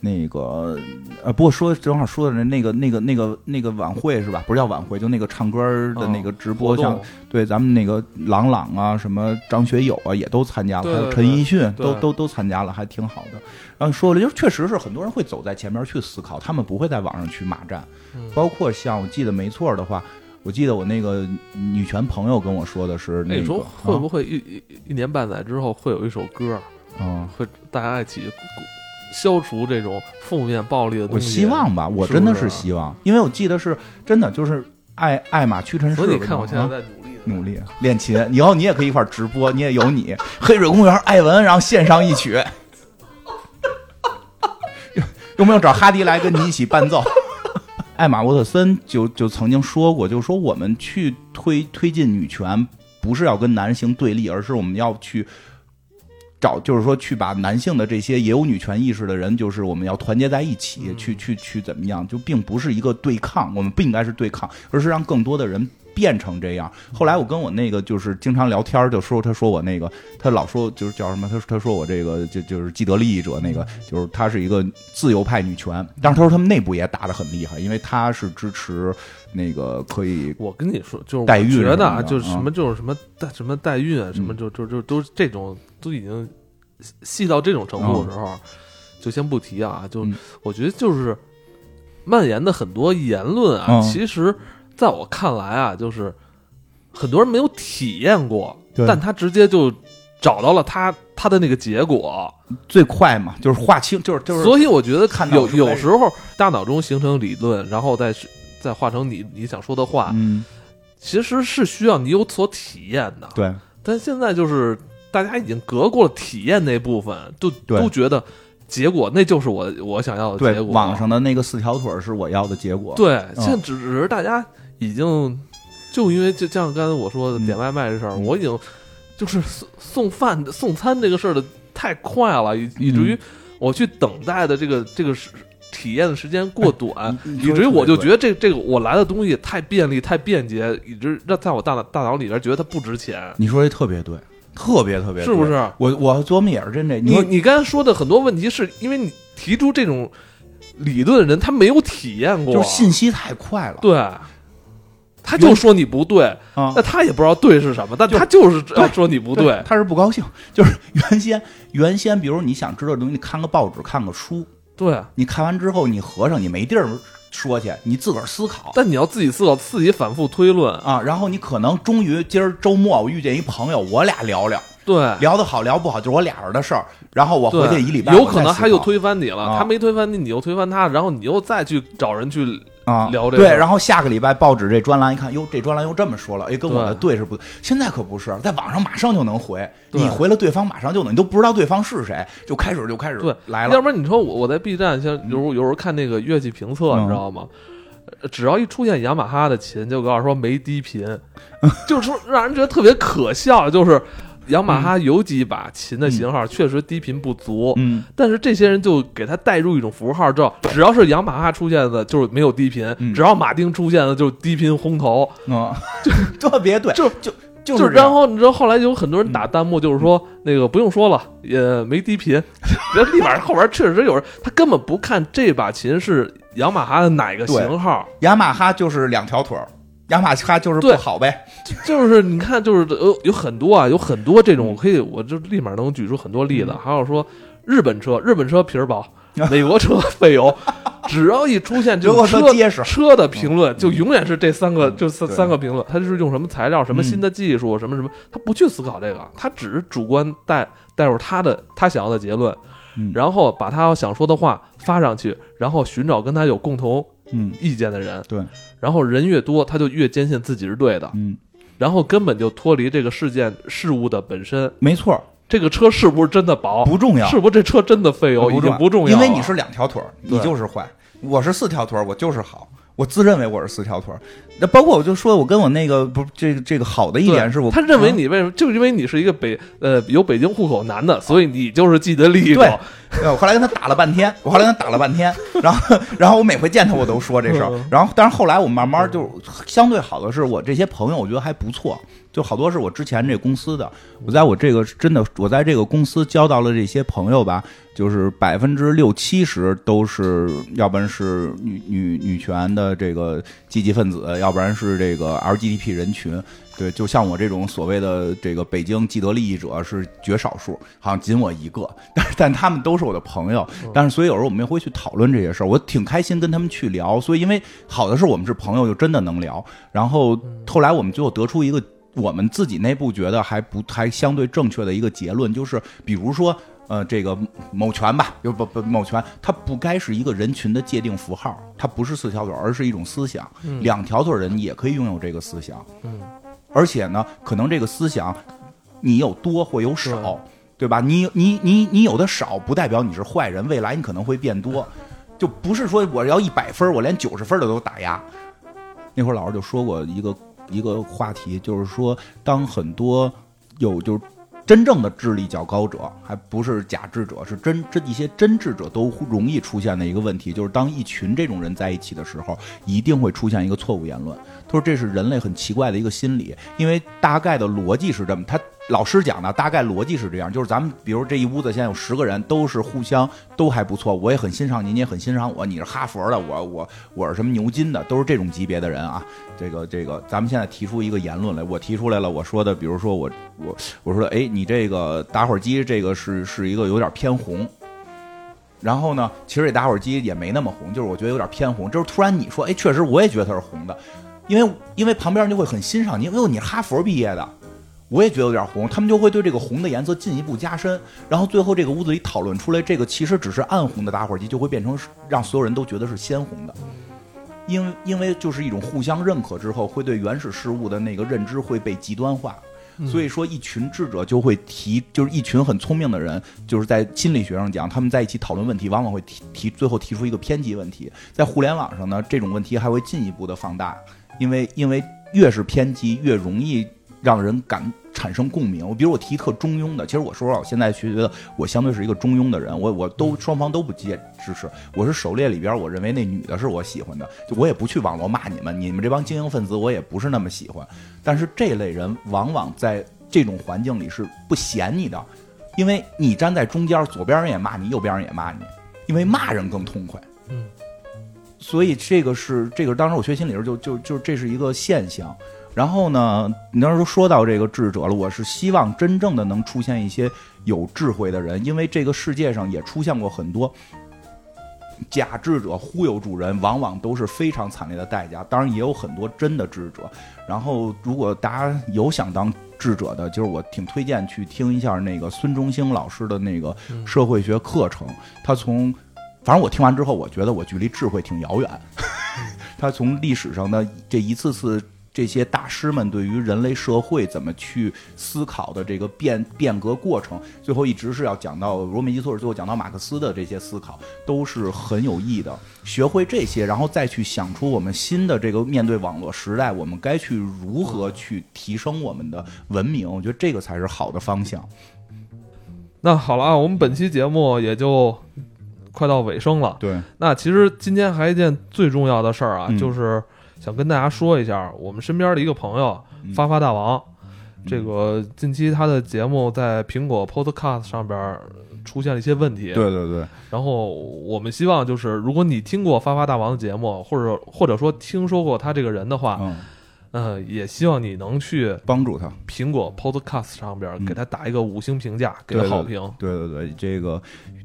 那个呃，不过说正好说的那个那个那个那个晚会是吧？不是叫晚会，就那个唱歌的那个直播，像对咱们那个郎朗啊，什么张学友啊，也都参加了，对还有陈奕迅都都都参加了，还挺好的。然后说了，就是确实是很多人会走在前面去思考，他们不会在网上去骂战，嗯包括像我记得没错的话。我记得我那个女权朋友跟我说的是那个，那你说会啊不会一一一年半载之后会有一首歌，嗯，会大家一起消除这种负面暴力的我东西？我希望吧，我真的不是是希望，因为我记得是真的，就是爱爱马屈臣氏看我现在啊在努力地努力练琴，以后你也可以一块儿直播，你也有你黑水公园艾文，然后献上一曲，有有没有找哈迪来跟你一起伴奏？艾玛沃特森就就曾经说过，就是说我们去推推进女权，不是要跟男性对立，而是我们要去找，就是说去把男性的这些也有女权意识的人，就是我们要团结在一起，嗯去去去怎么样？就并不是一个对抗，我们不应该是对抗，而是让更多的人变成这样。后来我跟我那个就是经常聊天，就说他说我那个他老说就是叫什么，他他说我这个就就是既得利益者那个，就是他是一个自由派女权，但是他说他们内部也打得很厉害，因为他是支持那个可以我跟你说，就是代孕我觉得啊，就是什啊么就是什么代什么代孕啊，什么嗯就就就都这种都已经细到这种程度的时候，就先不提啊。就嗯我觉得就是蔓延的很多言论啊，嗯其实在我看来啊，就是很多人没有体验过，但他直接就找到了他他的那个结果。最快嘛，就是划清，就是就是。所以我觉得看到是有时候大脑中形成理论，然后再再化成你你想说的话，嗯，其实是需要你有所体验的。对，但现在就是大家已经隔过了体验那部分，都都觉得结果那就是我我想要的结，果。网上的那个四条腿是我要的结果。对，嗯现在只只是大家已经就因为就像刚才我说的嗯点外卖这事儿，嗯。我已经就是送送饭送餐这个事儿的太快了，以以至于我去等待的这个这个是体验的时间过短，嗯以至于我就觉得得这这个我来的东西太便利太便捷，以致让在我大脑大脑里边觉得它不值钱，你说这特别对，特别特别对，是不是？我我琢磨也是真这，你说你刚才说的很多问题，是因为你提出这种理论的人，他没有体验过，就是信息太快了，对，他就说你不对，啊。那，他也不知道对是什么，但他就是对要说你不对，他是不高兴，就是原先原先，比如你想知道的东西，你看个报纸，看个书，对。你看完之后你合上，你没地儿说去，你自个儿思考。但你要自己思考，自己反复推论，啊，然后你可能终于今儿周末我遇见一朋友，我俩聊聊，对。聊得好聊不好就是我俩人的事儿。然后我回对，去一礼拜，有可能他又推翻你了，啊。他没推翻你，你又推翻他，然后你又再去找人去，啊，对，聊这个对然后下个礼拜报纸这专栏一看，哟，这专栏又这么说了，哎，跟我的对。对是不？现在可不是，在网上马上就能回，你回了对方马上就能，你都不知道对方是谁，就开始就开始对。来了，要不然你说我我在 B 站，像有时候有时候看那个乐器评测，嗯。你知道吗？呃只要一出现雅马哈的琴，就告诉说没低频，就是说让人觉得特别可笑，就是雅马哈有几把琴的型号确实低频不足，嗯，但是这些人就给他带入一种符号，之后只要是雅马哈出现的，就是没有低频；嗯。只要马丁出现的，就是低频轰头。嗯，就 特别对，就就就就是然后你知道后来有很多人打弹幕，就是说、那个不用说了，也没低频，人立马后边确实有人，他根本不看这把琴是雅马哈的哪个型号，雅马哈就是两条腿儿，雅马哈就是不好呗，就是你看，就是有有很多啊，有很多这种，我可以，我就立马能举出很多例子。嗯。还有说日本车，日本车皮儿薄，美国车费油，只要一出现这德国种车车结实，车的评论，就永远是这三个，嗯。就三三个评论，他就是用什么材料、什么嗯。新的技术、什么什么，他不去思考这个，他只是主观带带入他的他想要的结论，嗯。然后把他想说的话发上去，然后寻找跟他有共同嗯意见的人，对，然后人越多，他就越坚信自己是对的，嗯，然后根本就脱离这个事件事物的本身。没错，这个车是不是真的薄？不重要，是不是这车真的费油？已经不重要了，因为你是两条腿儿，你就是坏；我是四条腿儿，我就是好。我自认为我是四条腿儿，那包括我就说，我跟我那个不这个这个好的一点是我他认为啊你为什么？就因为你是一个北呃有北京户口男的，所以你就是既得利益者对。我后来跟他打了半天，我后来跟他打了半天，然后然后我每回见他我都说这事儿嗯，然后但是后来我慢慢就相对好的是我这些朋友我觉得还不错，就好多是我之前这公司的，我在我这个真的我在这个公司交到了这些朋友吧，就是百分之六七十都是要不然是女女女权的这个积极分子，要不然是这个 LGBT 人群。对，就像我这种所谓的这个北京既得利益者是绝少数，好像仅我一个，但是但他们都是我的朋友，但是所以有时候我们也会去讨论这些事儿，我挺开心跟他们去聊，所以因为好的是我们是朋友，就真的能聊。然后后来我们最后得出一个我们自己内部觉得还不还相对正确的一个结论，就是比如说。呃，这个某权吧，就不不某权，它不该是一个人群的界定符号，它不是四条腿，而是一种思想。嗯两条腿人也可以拥有这个思想，嗯，而且呢，可能这个思想你有多或有少对，对吧？你你你你有的少，不代表你是坏人，未来你可能会变多，就不是说我要一百分，我连九十分的都打压。那会儿老师就说过一个一个话题，就是说，当很多有就是真正的智力较高者，还不是假智者，是真真一些真智者都容易出现的一个问题，就是当一群这种人在一起的时候，一定会出现一个错误言论。说这是人类很奇怪的一个心理，因为大概的逻辑是这么，他老师讲的大概逻辑是这样，就是咱们比如这一屋子现在有十个人，都是互相都还不错，我也很欣赏你，你也很欣赏我，你是哈佛的，我我我是什么牛津的，都是这种级别的人啊。这个这个，咱们现在提出一个言论来，我提出来了，我说的，比如说我我我说的，哎，你这个打火机这个是是一个有点偏红。然后呢，其实这打火机也没那么红，就是我觉得有点偏红。就是突然你说，哎，确实我也觉得它是红的，因为因为旁边人就会很欣赏你，因为你是哈佛毕业的，我也觉得有点红，他们就会对这个红的颜色进一步加深，然后最后这个屋子里讨论出来，这个其实只是暗红的打火机，就会变成让所有人都觉得是鲜红的，因为因为就是一种互相认可之后，会对原始事物的那个认知会被极端化。所以说，一群智者就会提，就是一群很聪明的人，就是在心理学上讲，他们在一起讨论问题，往往会提提，最后提出一个偏激问题。在互联网上呢，这种问题还会进一步的放大，因为因为越是偏激，越容易。让人感产生共鸣。我比如我提特中庸的，其实我说实话，我现在觉得我相对是一个中庸的人。我我都双方都不接支持。我是狩猎里边，我认为那女的是我喜欢的，就我也不去网络骂你们，你们这帮精英分子我也不是那么喜欢。但是这类人往往在这种环境里是不嫌你的，因为你站在中间，左边人也骂你，右边人也骂你，因为骂人更痛快。嗯，所以这个是这个，当时我学心理时就就就这是一个现象。然后呢，你当时说到这个智者了，我是希望真正的能出现一些有智慧的人，因为这个世界上也出现过很多假智者忽悠主人，往往都是非常惨烈的代价。当然也有很多真的智者。然后如果大家有想当智者的，就是我挺推荐去听一下那个孙中兴老师的那个社会学课程。他从，反正我听完之后，我觉得我距离智慧挺遥远。他从历史上的这一次次。这些大师们对于人类社会怎么去思考的这个变变革过程，最后一直是要讲到，如果没记错，最后讲到马克思的这些思考都是很有益的。学会这些，然后再去想出我们新的这个面对网络时代，我们该去如何去提升我们的文明？我觉得这个才是好的方向。那好了啊，我们本期节目也就快到尾声了。对，那其实今天还一件最重要的事儿啊，就是。想跟大家说一下，我们身边的一个朋友发发大王，这个近期他的节目在苹果 Podcast 上边出现了一些问题。对对对。然后我们希望就是，如果你听过发发大王的节目，或者或者说听说过他这个人的话，嗯，也希望你能去帮助他。苹果 Podcast 上边给他打一个五星评价，给好评。对对对，这个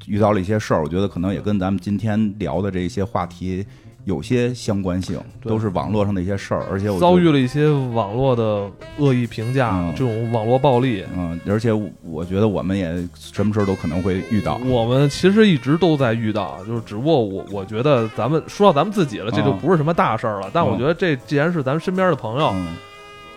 遇到了一些事儿，我觉得可能也跟咱们今天聊的这些话题。有些相关性，都是网络上的一些事儿，而且我遭遇了一些网络的恶意评价，这种网络暴力。嗯，而且我觉得我们也什么时候都可能会遇到。我们其实一直都在遇到，就是只不过我我觉得咱们说到咱们自己了，这就不是什么大事儿了。但我觉得这既然是咱们身边的朋友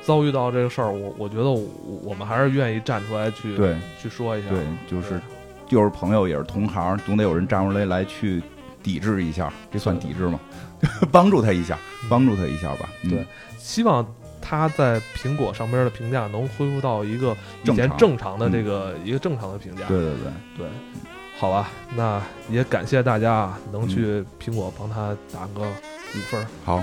遭遇到这个事儿，我我觉得我们还是愿意站出来去对去说一下。对，就是就是朋友也是同行，总得有人站出来来去。抵制一下，这算抵制吗？帮助他一下，帮助他一下吧。对，希望他在苹果上边的评价能恢复到一个以前正常的这个一个正常的评价。对对对对，好吧，那也感谢大家能去苹果帮他打个五分。好。